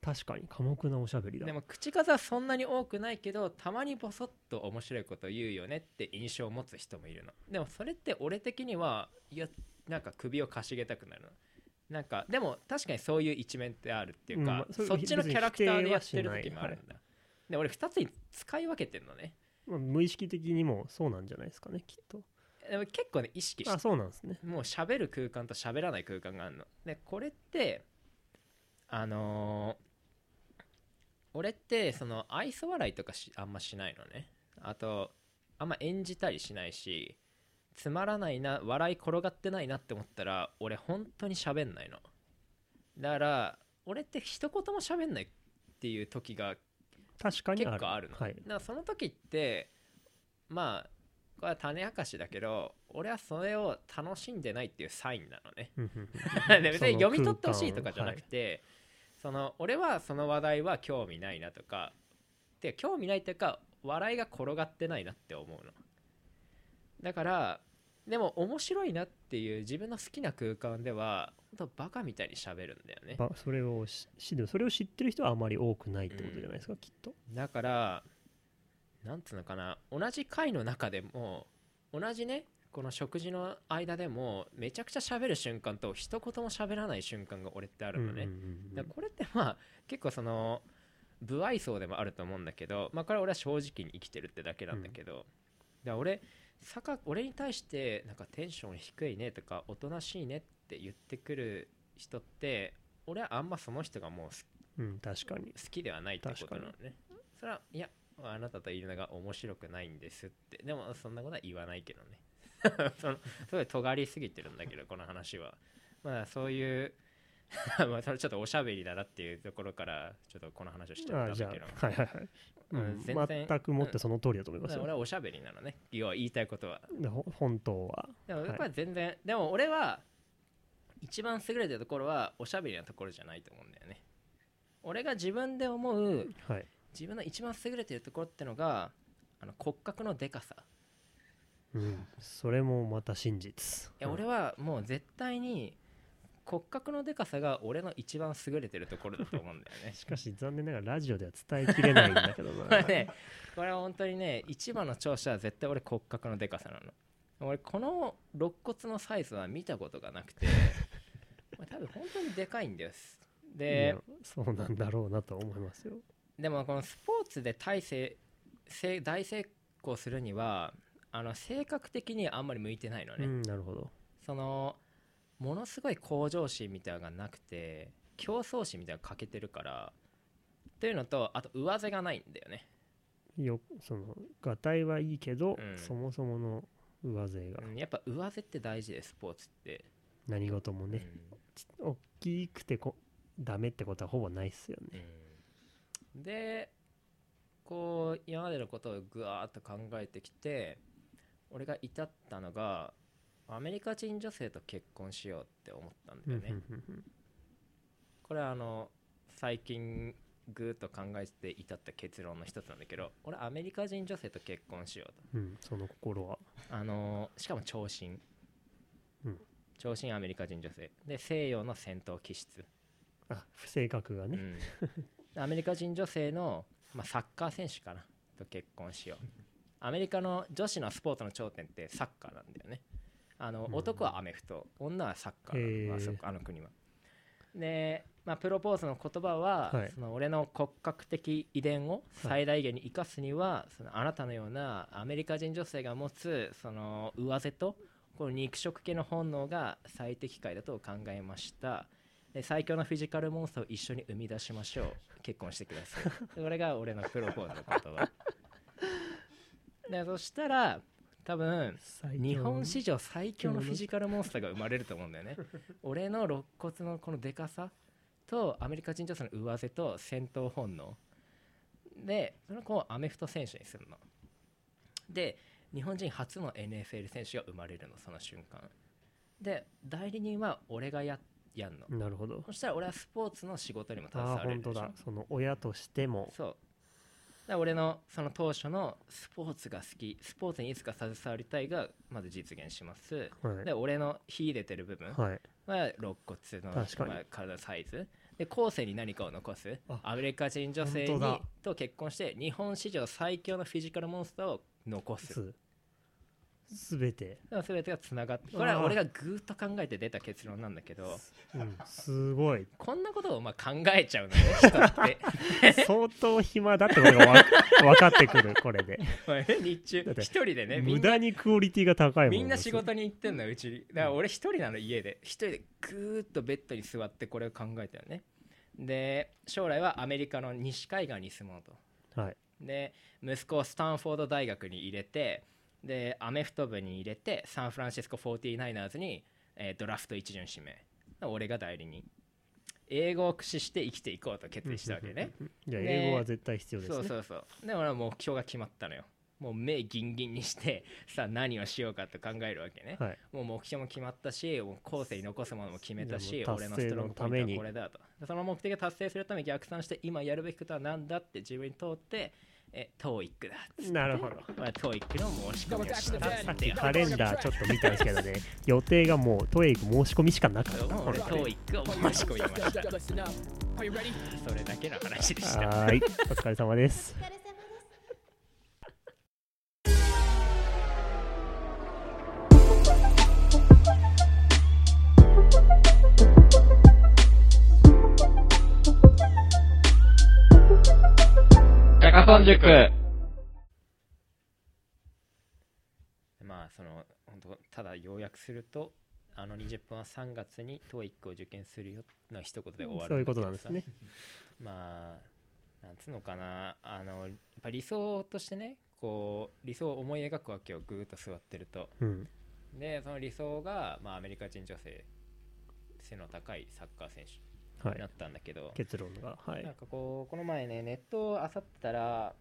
確かに寡黙なおしゃべりだ。でも口数はそんなに多くないけどたまにボソッと面白いこと言うよねって印象を持つ人もいるの。でもそれって俺的にはいやなんか首をかしげたくなるのなんかでも確かにそういう一面ってあるっていうか、うんまあそっちのキャラクターでやってる時もある。んだ、で俺2つに使い分けてんのね。まあ無意識的にもそうなんじゃないですかねきっと。でも結構ね意識してあそうなんですね。もう喋る空間と喋らない空間があるの。でこれってあのー俺ってその愛想笑いとかしあんましないのね。あとあんま演じたりしないしつまらないな笑い転がってないなって思ったら俺本当に喋んないの。だから俺って一言も喋んないっていう時が確かに結構あるの、はい。だからその時ってまあこれは種明かしだけど俺はそれを楽しんでないっていうサインなのね。別に読み取ってほしいとかじゃなく空て、その俺はその話題は興味ないなとかで興味ないっていうか笑いが転がってないなって思うのだからでも面白いなっていう自分の好きな空間では本当バカみたいに喋るんだよね。ばそれをししでもそれを知ってる人はあまり多くないってことじゃないですか、きっと。だからなんつうのかな。同じ回の中でも同じねこの食事の間でもめちゃくちゃ喋る瞬間と一言も喋らない瞬間が俺ってあるのね、だからこれってまあ結構その不愛想でもあると思うんだけどまあこれは俺は正直に生きてるってだけなんだけど、だ俺坂俺に対してなんかテンション低いねとかおとなしいねって言ってくる人って俺はあんまその人がもう好うん確かに。好きではないってことなのね。それはいやあなたといるのが面白くないんですって。でもそんなことは言わないけどね。そのすごい尖りすぎてるんだけどこの話は。まあそういう まあそれちょっとおしゃべりだなっていうところからちょっとこの話をしちゃったんだけど。あはいはいはい、全然。全くもってその通りだと思いますよ、俺はおしゃべりなのね。要は言いたいことは。本当は。でもやっぱり全然、でも俺は一番優れてるところはおしゃべりなところじゃないと思うんだよね。俺が自分で思うはい。自分の一番優れてるところってのがあの骨格のでかさ。うん、それもまた真実。いや俺はもう絶対に骨格のでかさが俺の一番優れてるところだと思うんだよね。しかし残念ながらラジオでは伝えきれないんだけどこなれねこれは本当にね一番の長所は絶対俺骨格のでかさなの。俺この肋骨のサイズは見たことがなくて 多分本当にでかいんです。いでやそうなんだろうなと思いますよ。でもこのスポーツで大成成大成功するにはあの性格的にあんまり向いてないのね、うんなるほど。そのものすごい向上心みたいなのがなくて競争心みたいなのが欠けてるからというのとあと上背がないんだよね、よそのがたいはいいけど、うん。そもそもの上背が。うんやっぱ上背って大事でスポーツって、何事もね、大きくてこダメってことはほぼないっすよね。うん。でこう今までのことをぐわーっと考えてきて俺が至ったのがアメリカ人女性と結婚しようって思ったんだよね、これはあの最近ぐーっと考えて至った結論の一つなんだけど俺アメリカ人女性と結婚しようと。うん、その心は。あのしかも長身、うん。長身アメリカ人女性。で西洋の戦闘気質、あ性格がね、うん、アメリカ人女性の、まあ、サッカー選手かな。と結婚しよう。アメリカの女子のスポーツの頂点ってサッカーなんだよねあのうん。男はアメフト。女はサッカー。へー。なのあそこあの国は。で、まあ、プロポーズの言葉は、はい。その俺の骨格的遺伝を最大限に生かすには、そのあなたのようなアメリカ人女性が持つその上背とこの肉食系の本能が最適解だと考えました。で最強のフィジカルモンスターを一緒に生み出しましょう。結婚してください。これが俺のプロポーズの言葉。でそしたら多分日本史上最強のフィジカルモンスターが生まれると思うんだよね。俺の肋骨のこのでかさとアメリカ人女性の上背と戦闘本能。でその子をアメフト選手にするの。で日本人初の NFL 選手が生まれるのその瞬間。で代理人は俺がややんの。なるほど。そしたら俺はスポーツの仕事にも携われるでだ。その親としても。そうだから俺のその当初のスポーツが好きスポーツにいつか携わりたいがまず実現します。はい。で俺の秀でてる部分は肋骨の体のサイズ。で後世に何かを残す。あ。アメリカ人女性にと結婚して日本史上最強のフィジカルモンスターを残すすすべて全てがつながってこれは俺がぐーっと考えて出た結論なんだけど。うん。すごい。こんなことをまあ考えちゃうのね人って。相当暇だってことがわ分かってくるこれで。日中一人でね無駄にクオリティが高いもんみんな仕事に行ってんのうちにだから俺一人なの家で。一人でぐーっとベッドに座ってこれを考えたよね。で将来はアメリカの西海岸に住もうと。はい。で息子をスタンフォード大学に入れてでアメフト部に入れてサンフランシスコ 49ers に、えードラフト一巡指名。俺が代理人。英語を駆使して生きていこうと決意したわけね。じゃあね英語は絶対必要ですね。そうそうそう。で俺は目標が決まったのよ。もう目ギンギンにして さあ何をしようかと考えるわけね。はい。もう目標も決まったしもう後世に残すものも決めたし俺のストロングポイント達成のために。はこれだと。でその目的を達成するために逆算して今やるべきことは何だって自分に問ってえ TOEIC だっつって。なるほど。まあ、TOEIC の申し込みをした。さっきカレンダーちょっと見たんですけどね。予定がもうトエイク申し込みしかなかった。もう俺これ TOEIC を申し込みました? それだけの話でした。はーいお疲れ様です。中本塾まあその本当ただ要約するとあの20分は3月に TOEIC を受験するよの一言で終わるそういうことなんですね。まあなんつうのかな。あのやっぱ理想としてねこう理想を思い描くわけよぐーっと座ってると。うん。でその理想が、まあ、アメリカ人女性背の高いサッカー選手なったんだけど、結論が。はい。なんかこうこの前ねネットを漁ったら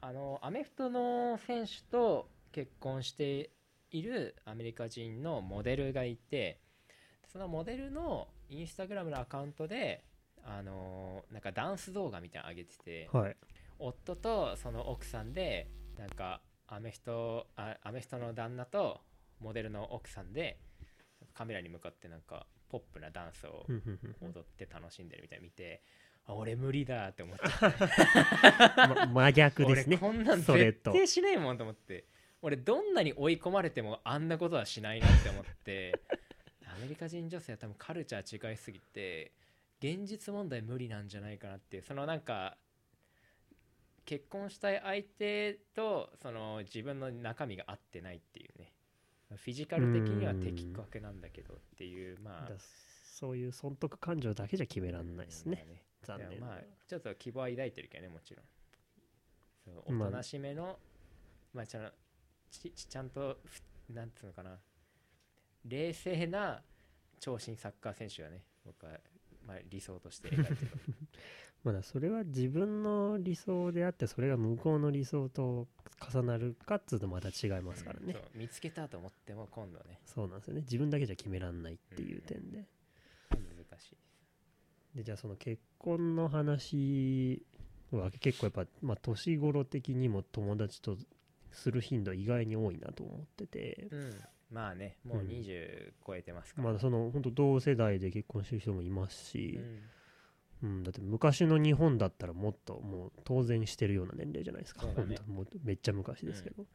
あのアメフトの選手と結婚しているアメリカ人のモデルがいてそのモデルのインスタグラムのアカウントであのなんかダンス動画みたいなの上げててはい。夫とその奥さんでなんかアメフトあアメフトの旦那とモデルの奥さんでカメラに向かってなんかポップなダンスを踊って楽しんでるみたいなの見てあ俺無理だって思っち 真逆ですね。俺こんなん絶対しないもんと思って。俺どんなに追い込まれてもあんなことはしないなって思って。アメリカ人女性は多分カルチャー違いすぎて現実問題無理なんじゃないかなっていう。そのなんか結婚したい相手とその自分の中身が合ってないっていうねフィジカル的には的確なんだけどっていうまあだそういう損得感情だけじゃ決めらんないですね。まあ残念まあちょっと希望は抱いてるけどねもちろん。おとなしめの、まあ、ちゃんちちゃんとふなんつうのかな。冷静な長身サッカー選手はね僕は、まあ、理想として描いてる まだそれは自分の理想であってそれが向こうの理想と重なるかっつうとまた違いますからね。そう見つけたと思っても今度はね。そうなんですよね。自分だけじゃ決めらんないっていう点で。難しい。でじゃあその結婚の話は結構やっぱ、まあ、年頃的にも友達とする頻度は意外に多いなと思ってて、うん。まあねもううん20超えてますから、まあその本当同世代で結婚してる人もいますしう、んうんだって昔の日本だったらもっともう当然してるような年齢じゃないですか、ね本当 もうめっちゃ昔ですけど、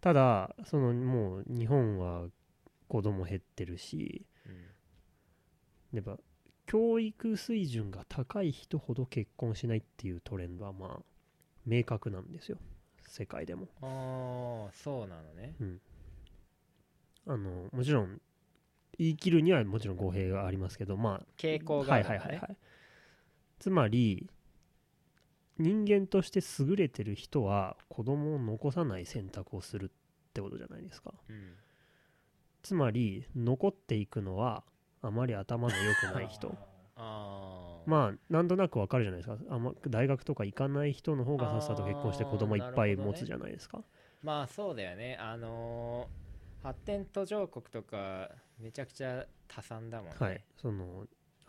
ただそのもう日本は子供減ってるしうん。やっぱ教育水準が高い人ほど結婚しないっていうトレンドはまあ明確なんですよ。世界でも。ああそうなのね。あのもちろん言い切るにはもちろん語弊がありますけどま傾向あはいがあるのね。はいはいはいつまり人間として優れてる人は子供を残さない選択をするってことじゃないですか。うん。つまり残っていくのはあまり頭の良くない人。ああまあなんとなくわかるじゃないですか。あんま大学とか行かない人の方がさっさと結婚して子供いっぱい持つじゃないですか、まあそうだよね。あのー発展途上国とかめちゃくちゃ多産だもんね。はい。その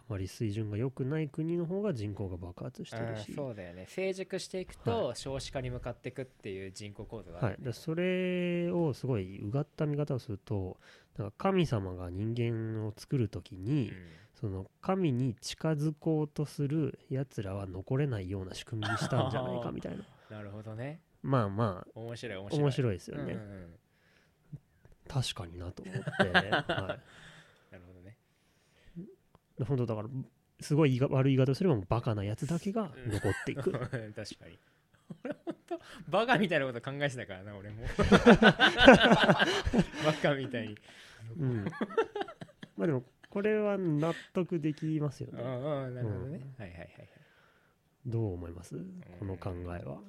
あまり水準が良くない国の方が人口が爆発してるし。うんそうだよね。成熟していくと少子化に向かっていくっていう人口構造があるよね、はい、でそれをすごいうがった見方をするとなんか神様が人間を作る時に、その神に近づこうとするやつらは残れないような仕組みにしたんじゃないかみたいな。う んなるほどね。まあまあ面白い面白い。面白いですよね、うんうんうん。確かになと思って、はい、本当だからすごい言いが悪い言い方をすればもうバカなやつだけが残っていく。確かに。俺本当バカみたいなこと考えてたからな俺も。バカみたいに。うん。まあでもこれは納得できますようんねうんなるほどね、うん。はいはいはいはい。どう思います？この考えは。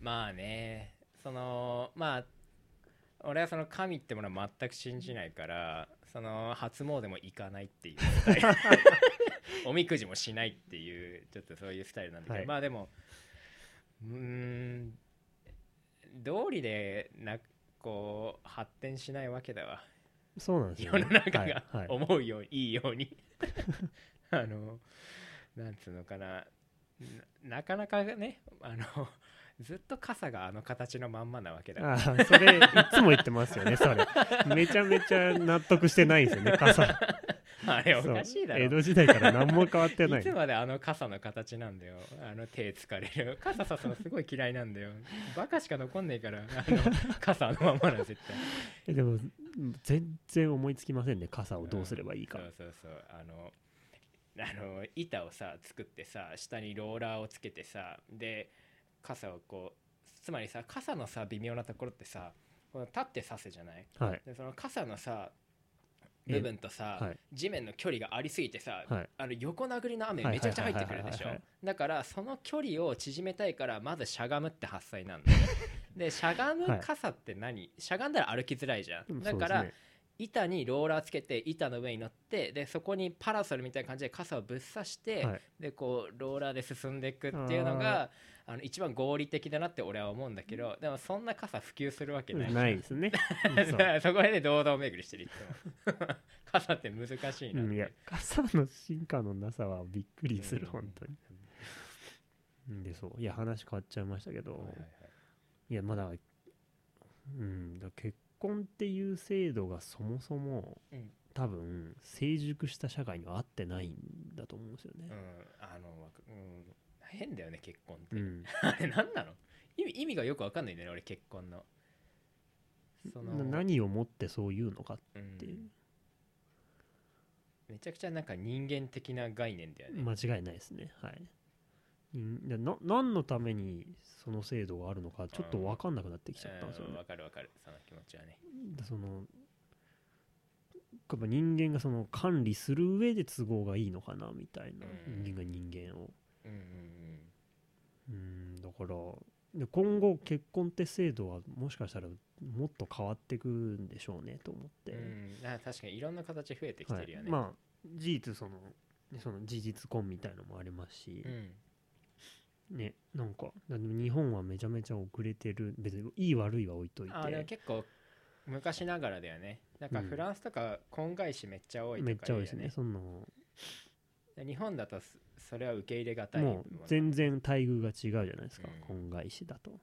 まあねそのまあ俺はその神ってものは全く信じないからその初詣も行かないっていうスタイル。おみくじもしないっていうちょっとそういうスタイルなんだけど、はい。まあでもうーん道理でなこう発展しないわけだわ。そうなんですよ、世ね、の中が。はい。はい。思うようにいいように。あのなんつうのかな。ななかなかねあのずっと傘があの形のまんまなわけだ。ああそれいつも言ってますよねそれ。めちゃめちゃ納得してないんですよね傘。あれおかしいだろ。江戸時代から何も変わってない。いつまであの傘の形なんだよ。あの手疲れる。傘さすのすごい嫌いなんだよ。バカしか残んねえからあの傘あのまんまなの絶対。えでも全然思いつきませんね傘をどうすればいいか、そうそうそう。あのあの板をさ作ってさ下にローラーをつけてさで傘をこうつまりさ傘のさ微妙なところってさこの立って刺すじゃない？はい。でその傘のさえ部分とさ、はい。地面の距離がありすぎてさ、はい。あの横殴りの雨はいめちゃくちゃ入ってくるでしょ？だからその距離を縮めたいからまずしゃがむって発想になるのね。でしゃがむ傘って何、しゃがんだら歩きづらいじゃん。だから、板にローラーつけて板の上に乗ってでそこにパラソルみたいな感じで傘をぶっ刺して、はい。でこうローラーで進んでいくっていうのがあの一番合理的だなって俺は思うんだけどでもそんな傘普及するわけない。ないですね。そこで堂々巡りしてる 傘って難しいなうんいや傘の進化のなさはびっくりするうん本当に。うん。でそう。いや話変わっちゃいましたけど、はいはいはい。いやまだうんだ結婚っていう制度がそもそも、うん。多分成熟した社会には合ってないんだと思うんですよね。うん、あの、うん、変だよね結婚って、うん、あれ何なの？意味意味がよくわかんないんだよね俺結婚の。その。な何をもってそういうのかうんっていう、めちゃくちゃなんか人間的な概念だよね、間違いないですね。はい。うん。でな何のためにその制度があるのかちょっと分かんなくなってきちゃったんですよね。うんわかるわかる。その気持ちはね。でそのやっぱ人間がその管理する上で都合がいいのかなみたいな、うん。人間が人間を。うんうんうんだからで今後結婚って制度はもしかしたらもっと変わっていくんでしょうねと思って、うん。確かにいろんな形増えてきてるよね、はい、まあ事実そのその事実婚みたいのもありますし。う、ん。ねなんか日本はめちゃめちゃ遅れてる。別にいい悪いは置いといて。あでも結構昔ながらだよね。なんかうん。フランスとか婚外子めっちゃ多いとかめっちゃ多いですね。そんなで日本だとそそれは受け入れがたいもう全然待遇が違うじゃないですか、うん。婚外子だと。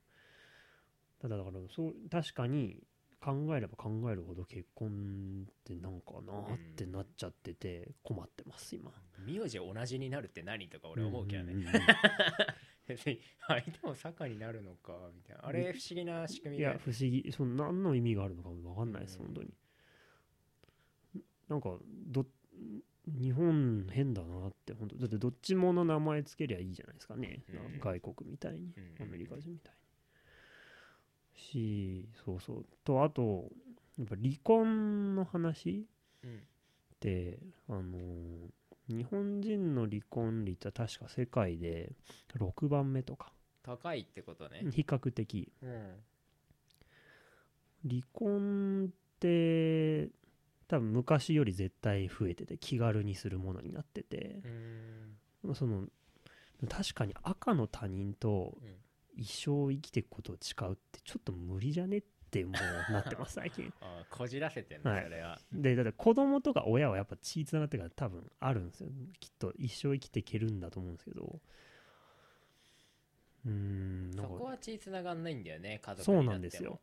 ただだからそう確かに考えれば考えるほど結婚ってなんかなってなっちゃってて困ってます今。名字同じになるって何とか俺思うけどね、んんん。別に相手も坂になるのかみたいな。あれ不思議な仕組みいや不思議。その何の意味があるのかも分かんないです、うん本当に。なんかど日本変だなっだってどっちもの名前つけりゃいいじゃないですかね、うん。外国みたいに、うん。アメリカ人みたいに。しそうそう。とあとやっぱ離婚の話うん。てあのー日本人の離婚率は確か世界で6番目とか。高いってことね。比較的。うん。離婚って多分昔より絶対増えてて気軽にするものになってて。うん。その確かに赤の他人とうん。一生生きていくことを誓うってちょっと無理じゃねってもうなってます 最近。あこじらせてんのはい。それは。でだって子供とか親はやっぱ血つながってるから多分あるんですよ。きっと一生生きていけるんだと思うんですけど。うーんそこは血つながんないんだよね家族そうになっても。なんですよ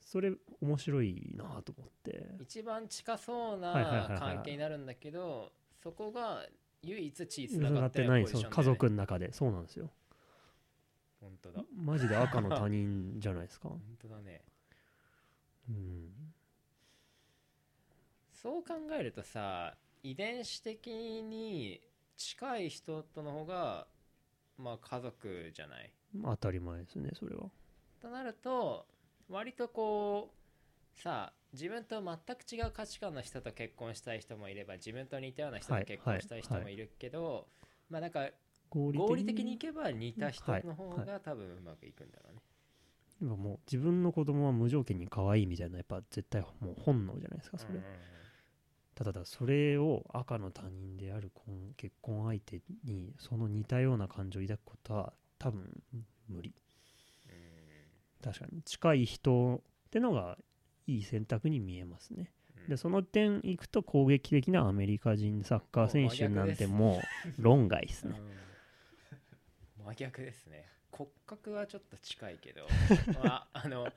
それ面白いなと思って。一番近そうない関係になるんだけどそこが唯一血つなつながっててないそう家族の中でそうなんですよ。本当だ。マジで赤の他人じゃないですか。本当だね。うん。そう考えるとさ遺伝子的に近い人との方がまあ家族じゃない？当たり前ですねそれは。となると割とこうさあ自分と全く違う価値観の人と結婚したい人もいれば自分と似たような人と結婚したい人もいるけど、まあなんか合合理的にいけば似た人の方はいが多分うまくいくんだろうね、今もう自分の子供は無条件に可愛いみたいなやっぱ絶対もう本能じゃないですかそれ、うんうんただだそれを赤の他人である婚結婚相手にその似たような感情を抱くことは多分無理確かに近い人ってのがいい選択に見えますね。うん。でその点いくと攻撃的なアメリカ人サッカー選手なんてもう論外ですね。うん。真逆ですね。骨格はちょっと近いけど、まあ、あの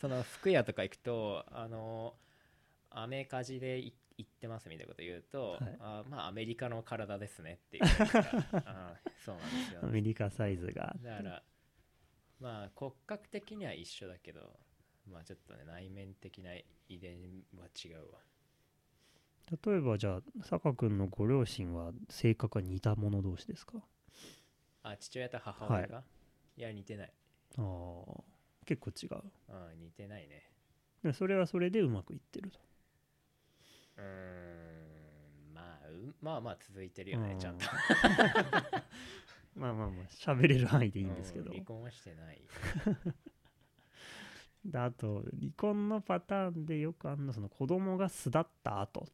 その服屋とか行くとあのアメカジでい行ってますみたいなこと言うと、はい。あまあアメリカの体ですねっていう あそうなんですよアメリカサイズが。だからまあ骨格的には一緒だけどまあちょっとね内面的な遺伝は違うわ。例えばじゃあ坂君のご両親は性格は似た者同士ですか？あ父親と母親が、い、や似てない。ああ結構違う。あ似てないね。でそれはそれでうまくいってると。うーんまあうまあまあ続いてるよねうん。ちゃんとまあまあまあ喋れる範囲でいいんですけど。うん離婚はしてない。であと離婚のパターンでよくあるのその子供が巣立った後。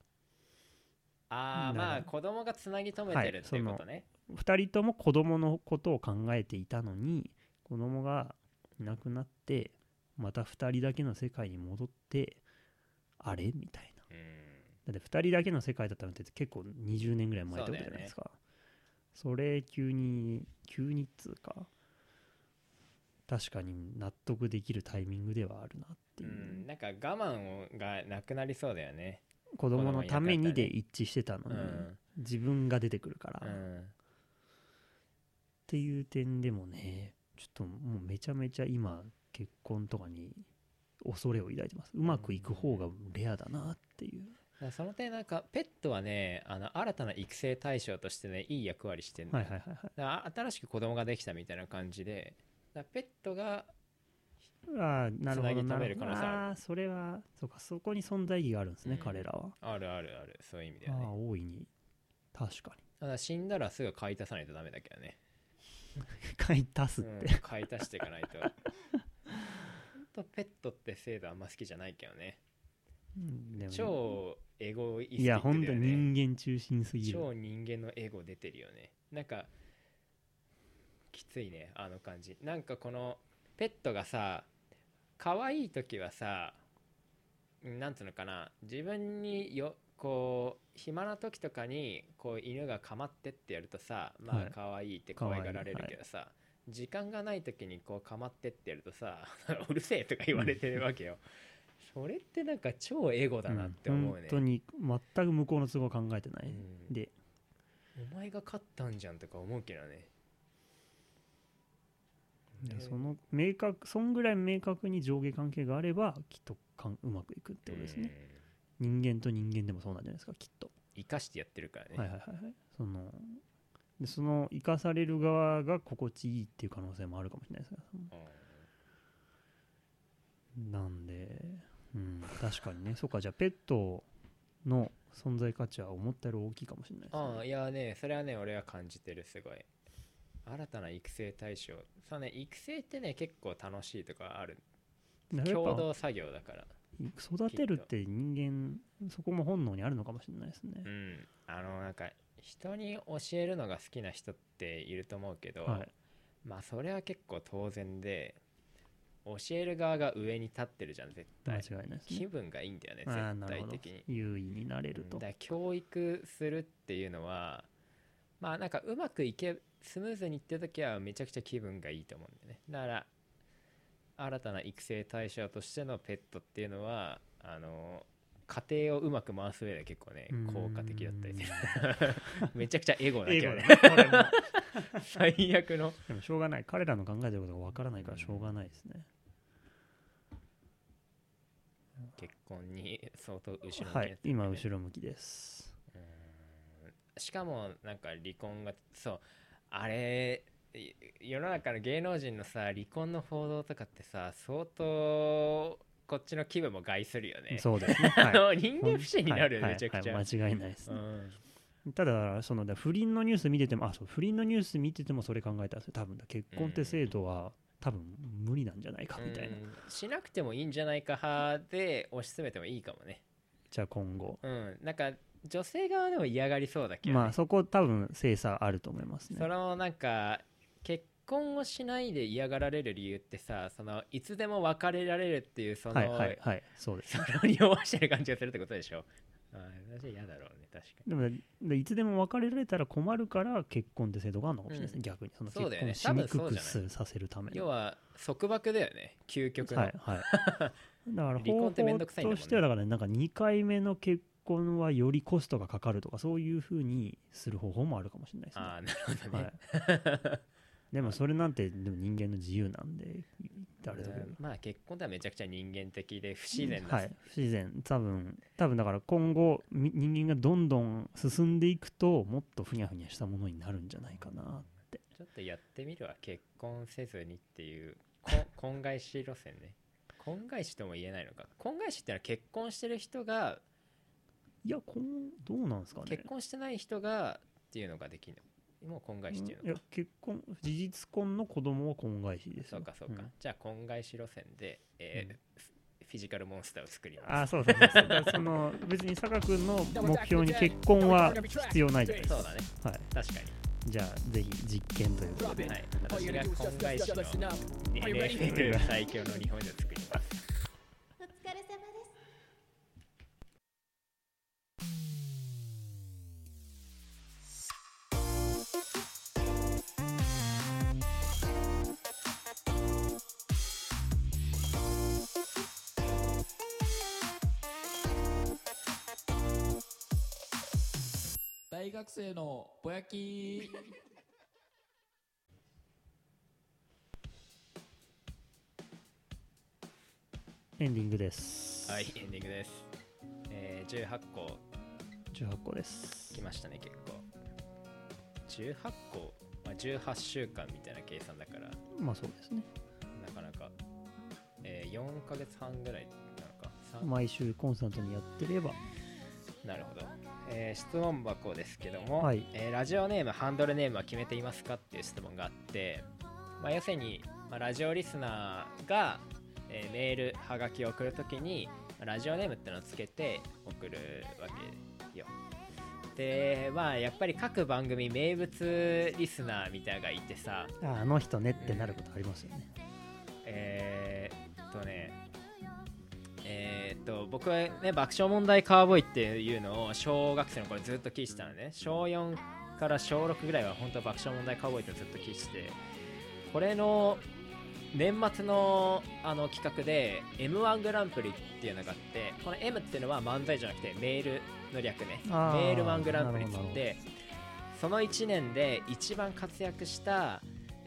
ああまあ子供がつなぎ止めてるはいっていうことね、2人とも子供のことを考えていたのに子供がいなくなってまた2人だけの世界に戻ってあれ？みたいな。うん。だって2人だけの世界だったのって結構20年ぐらい前ってことじゃないですかそ,、れ急に急にっつうか確かに納得できるタイミングではあるなってういう、んなんか我慢がなくなりそうだよね。子供のためにで一致してたのに、うん、自分が出てくるから、っうん、ていう点でもねちょっともうめちゃめちゃ今結婚とかに恐れを抱いてます。うまくいく方がレアだなっていう、その点なんかペットはねあの新たな育成対象としてねいい役割してるの、はいはいはい新しく子供ができたみたいな感じでペットがああなるほどつなるほどあそれはそうかそこに存在意義があるんですね、うん。彼らは。あるあるある。そういう意味ではね。ああ大いに。確かただ死んだらすぐ買い足さないとダメだけどね、に 買い足すっうんて、、買い足していかないと。ほんとペットって制度あんま好きじゃないけどね。うんでも超エゴイスティックいや本当だよね人間中心すぎる。超人間のエゴ出てるよね。なんかきついねあの感じ。なんかこのペットがさ可愛い時はさなんつうのかな自分によこう暇な時とかにこう犬が構ってってやるとさまはい。あ可愛いって可愛がられるけどさ、時間がない時にこう構ってってやるとさ うるせえとか言われてるわけよ、それってなんか超エゴだなって思うね、本当に全く向こうの都合考えてない、うん。で。お前が勝ったんじゃんとか思うけどね。その明確そんぐらい明確に上下関係があればきっとかんうまくいくってことですね、人間と人間でもそうなんじゃないですかきっと、生かしてやってるからね、はいはいはいはい。そのでその生かされる側が心地いいっていう可能性もあるかもしれないですね。なんで、うん、確かにね。そうかじゃあペットの存在価値は思ったより大きいかもしれないですね。ああいやねそれはね俺は感じてるすごい。新たな育成対象。そうね育成ってね結構楽しいとかある。共同作業だから。育てるって人間そこも本能にあるのかもしれないですね。う、ん。あのなんか人に教えるのが好きな人っていると思うけど、はい。まあそれは結構当然で教える側が上に立ってるじゃん絶間対違いないね。気分がいいんだよね絶対的に。優位になれると。だ教育するっていうのはまあなんかうまくいけスムーズにいってる時はめちゃくちゃ気分がいいと思うんだよね。だから新たな育成対象としてのペットっていうのはあの家庭をうまく回す上で結構ね効果的だったり めちゃくちゃエゴだけどね。最悪の。でもしょうがない。彼らの考えてることがわからないからしょうがないですね結婚に 相当後ろ向きになはい今後ろ向きです。しかもなんか離婚がそうあれい世の中の芸能人のさ離婚の報道とかってさ相当こっちの気分も害するよね。そうですね。あ はい。の人間不信になるよ、はいめちゃくちゃ、はいはい間違いないですね、うん。ただそのだ不倫のニュース見ててもあそう不倫のニュース見ててもそれ考えたんですよ。多分だ結婚って制度は多分無理なんじゃないかみたいな、うんしなくてもいいんじゃないか派で推し進めてもいいかもね。じゃあ今後。うん。なんか女性側でも嫌がりそうだけど、ね。まあそこ多分精査あると思いますね。そのなんか結婚をしないで嫌がられる理由ってさそのいつでも別れられるっていうその、はいはいはい。そうです。それを利用してる感じがするってことでしょああ私は嫌だろうね確かに。でもねでいつでも別れられたら困るから結婚って制度があるのかもしれないですね、うん。逆に。そのそうだよね。結婚しにくく多分そうじゃすさせるために。要は束縛だよね究極の、はいはい。だから離婚ってめんどくさいんだもんね。方法としてはだから、ね、なんか2回目の結婚はよりコストがかかるとかそういうふうにする方法もあるかもしれないですね。ああなるほどね、はい、でもそれなんてでも人間の自由なんで誰だまあ結婚とはめちゃくちゃ人間的で不自然だ、はい、不自然。多分多分だから今後み人間がどんどん進んでいくともっとふにゃふにゃしたものになるんじゃないかなちょっとやってみるわ結婚せずにっていうこ 婚外子路線ね。婚外子とも言えないのか。婚外子ってのは結婚してる人がいやこんどうなんですかね。結婚してない人がっていうのができるのもう婚外子っていういやのか結婚事実婚の子供は婚外子ですよ。そうかそうか、ん。じゃあ婚外子路線で、えーうん。フィジカルモンスターを作ります。あそうそうそう。そうその別に坂君の目標に結婚は必要ないじゃないです。かそうだね。はい。確かじゃあぜひ実験ということで。にはい。私が婚外子の? NFL 最強の日本人を作学生のぼやき。エンディングです。はいエンディングです、えー、18個。18個です。来ましたね結構。18個、まあ、18週間みたいな計算だから。まあそうですね。なかなか、えー、4ヶ月半ぐらいなのか。さ毎週コンスタントにやってれば。なるほど、えー質問箱ですけども、はい。えーラジオネームハンドルネームは決めていますかっていう質問があって、まあ、要するに、まあ、ラジオリスナーが、えーメールはがきを送るときにまあラジオネームってのをつけて送るわけよ。でまあやっぱり各番組名物リスナーみたいなのがいてさ。ああの人ねってなることありますよね。えーっとねと僕はね爆笑問題カーボーイっていうのを小学生の頃ずっと聞いてたのね。小4から小6ぐらいは本当爆笑問題カーボーイってずっと聞いてて。これの年末のあの企画で m 1グランプリっていうのがあってこの M っていうのは漫才じゃなくてメールの略ね。メールマングランプリっつなるほどってその1年で一番活躍した、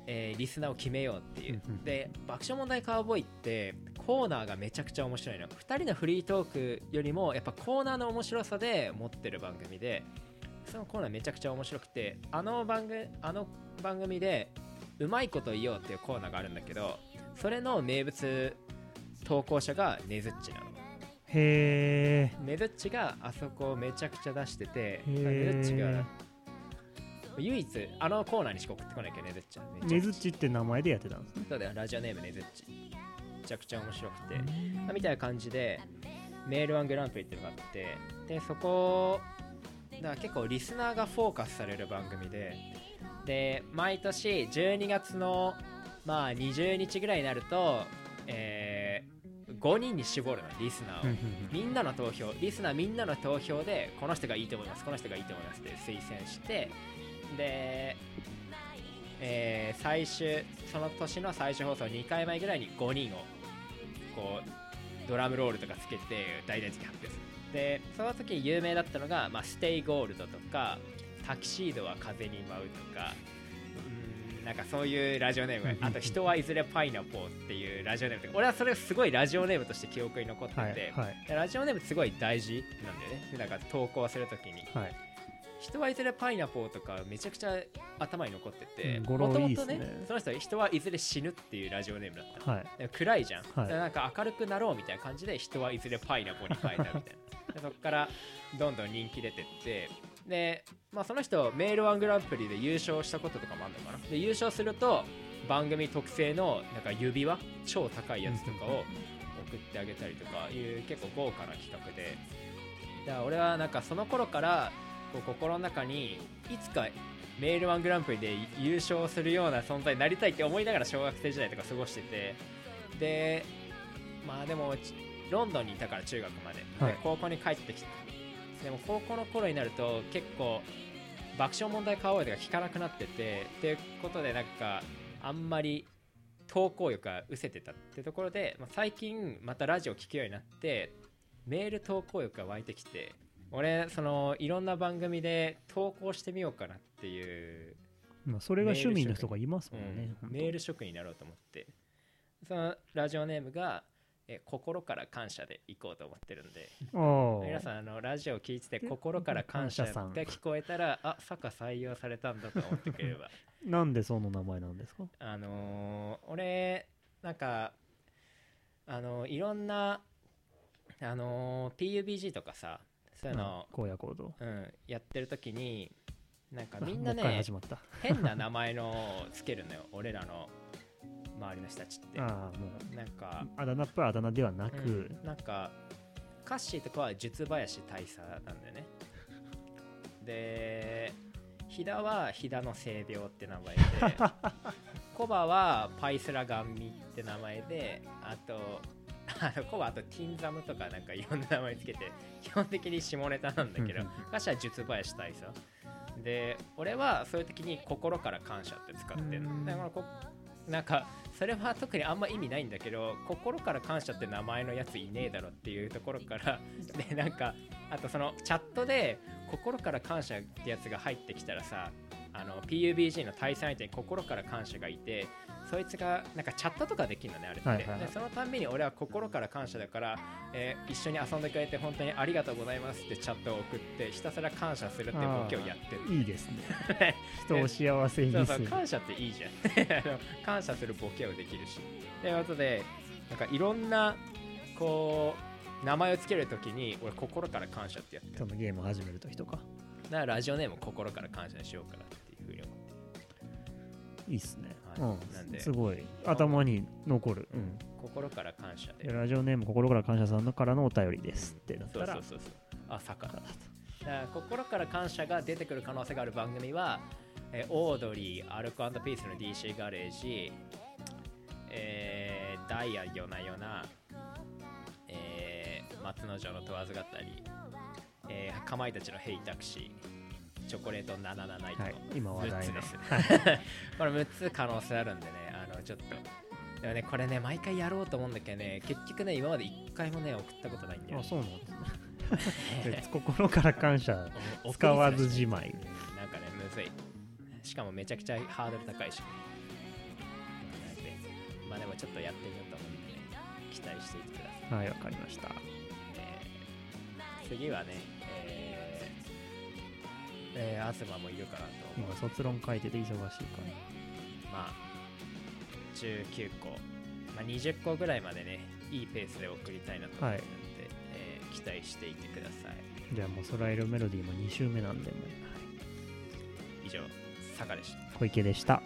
えーリスナーを決めようっていう。で爆笑問題カーボーイってコーナーがめちゃくちゃ面白いの2人のフリートークよりもやっぱコーナーの面白さで持ってる番組でそのコーナーめちゃくちゃ面白くてあの番組あの番組でうまいこと言おうっていうコーナーがあるんだけどそれの名物投稿者がねずっちなの。へえねずっちがあそこをめちゃくちゃ出しててへねー。ずっちが唯一あのコーナーにしか送ってこないけどねずっちはねずっちって名前でやってたんですね。そうだよ。ラジオネームねずっち。めちゃくちゃ面白くてみたいな感じでメールワングランプリっていうのがあってでそこだから結構リスナーがフォーカスされる番組でで毎年12月のまあ20日ぐらいになると、え5人に絞るのリスナーを、みんなの投票リスナーみんなの投票でこの人がいいと思いますこの人がいいと思いますって推薦してで、えー最終その年の最終放送2回前ぐらいに5人をこうドラムロールとかつけて大々的に発表する。でその時に有名だったのが、まあ、ステイゴールドとかタキシードは風に舞うとか。なんかそういうラジオネーム。が あと人はいずれパイナポーっていうラジオネームとか。俺はそれすごいラジオネームとして記憶に残ってて、はいはい。でラジオネームすごい大事なんだよね。なんか投稿するときに。はい人はいずれパイナポーとかめちゃくちゃ頭に残っててもともとねね。その人は人はいずれ死ぬっていうラジオネームだったの。はい。で暗いじゃん、はい。でなんか明るくなろうみたいな感じで人はいずれパイナポーに変えたみたいな。でそこからどんどん人気出てって。で、まあ、その人メールワングランプリで優勝したこととかもあるのかな。で優勝すると番組特製のなんか指輪？超高いやつとかを送ってあげたりとかいう結構豪華な企画で。だから俺はなんかその頃からこう心の中にいつかメールワングランプリで優勝するような存在になりたいって思いながら小学生時代とか過ごしててでまあでもちロンドンにいたから中学まで,で、はい。高校に帰ってきて。でも高校の頃になると結構爆笑問題カーボーイとか聞かなくなっててっていうことでなんかあんまり投稿欲が失せてたってところで、まあ、最近またラジオ聞くようになってメール投稿欲が湧いてきて俺そのいろんな番組で投稿してみようかなっていう。まあそれが趣味の人がいますもんねうん。メール職になろうと思って。そのラジオネームがえ心から感謝でいこうと思ってるんで。皆さんあのラジオ聞いてて心から感謝が聞こえたらあ坂採用されたんだと思ってくれれば。なんでその名前なんですか？あのー俺なんかあのーいろんなあのー PUBG とかさそういうの、荒野行動うんやってる時になんかあみんなね始まった。変な名前のをつけるのよ 俺らの周りの人たちって。ああもなんか、うあだ名っぽいあだ名ではなく、うんなんかカッシーとかは術林大佐なんだよね。で飛騨は飛騨の性病って名前で。コバはパイスラガンミって名前であとあのコバあとティンザムとかなんかいろんな名前つけて 基本的に下ネタなんだけどうんうんカッシーは術林大佐で俺はそういう時に心から感謝って使ってるうん。だからこなんかそれは特にあんま意味ないんだけど心から感謝って名前のやついねえだろっていうところからでなんかあとそのチャットで心から感謝ってやつが入ってきたらさあの PUBG の対戦相手に心から感謝がいてそいつがなんかチャットとかできるのねあれって、はいはいはい。でそのたんびに俺は心から感謝だから、えー一緒に遊んでくれて本当にありがとうございますってチャットを送ってひたすら感謝するっていうボケをやってる。いいですね。人を幸せにそうする。そう感謝っていいじゃん。感謝するボケをできるし。ということでなんかいろんなこう名前をつけるときに俺心から感謝ってやってる。そのゲームを始める時とか。だからラジオネーム心から感謝にしようかないいっすね、はい。なんで。うんすごい。頭に残る、うん。心から感謝で。でラジオネーム心から感謝さんのからのお便りですってなったら。そうそうそうそう。あ坂。だとだから心から感謝が出てくる可能性がある番組は、えーオードリー、アルコピースの DC ガレージ、えーダイヤ夜な夜な、えー松之丞の問わず語り、えーかまいたちのヘイタクシー、チョコレート77ナイトのはい今話6題のつです。これ6つ可能性あるんでね、あのちょっと。でもね、これね、毎回やろうと思うんだけどね、結局ね、今まで1回もね、送ったことないんだよあ。そうなんですね 心から感謝お使わずじまいなんかね、むずい。しかもめちゃくちゃハードル高いしね。まあでもちょっとやってみようと思うんでね、期待していてください。はいわかりましたえー次はね、えー、えー、東もいるかなと。思う。今卒論書いてて忙しいかまあ、19個、まあ、20個ぐらいまでね、いいペースで送りたいなと思ってるんで、え期待していてください。じゃあもう空色メロディーも2週目なんでもう。以上坂でした。小池でした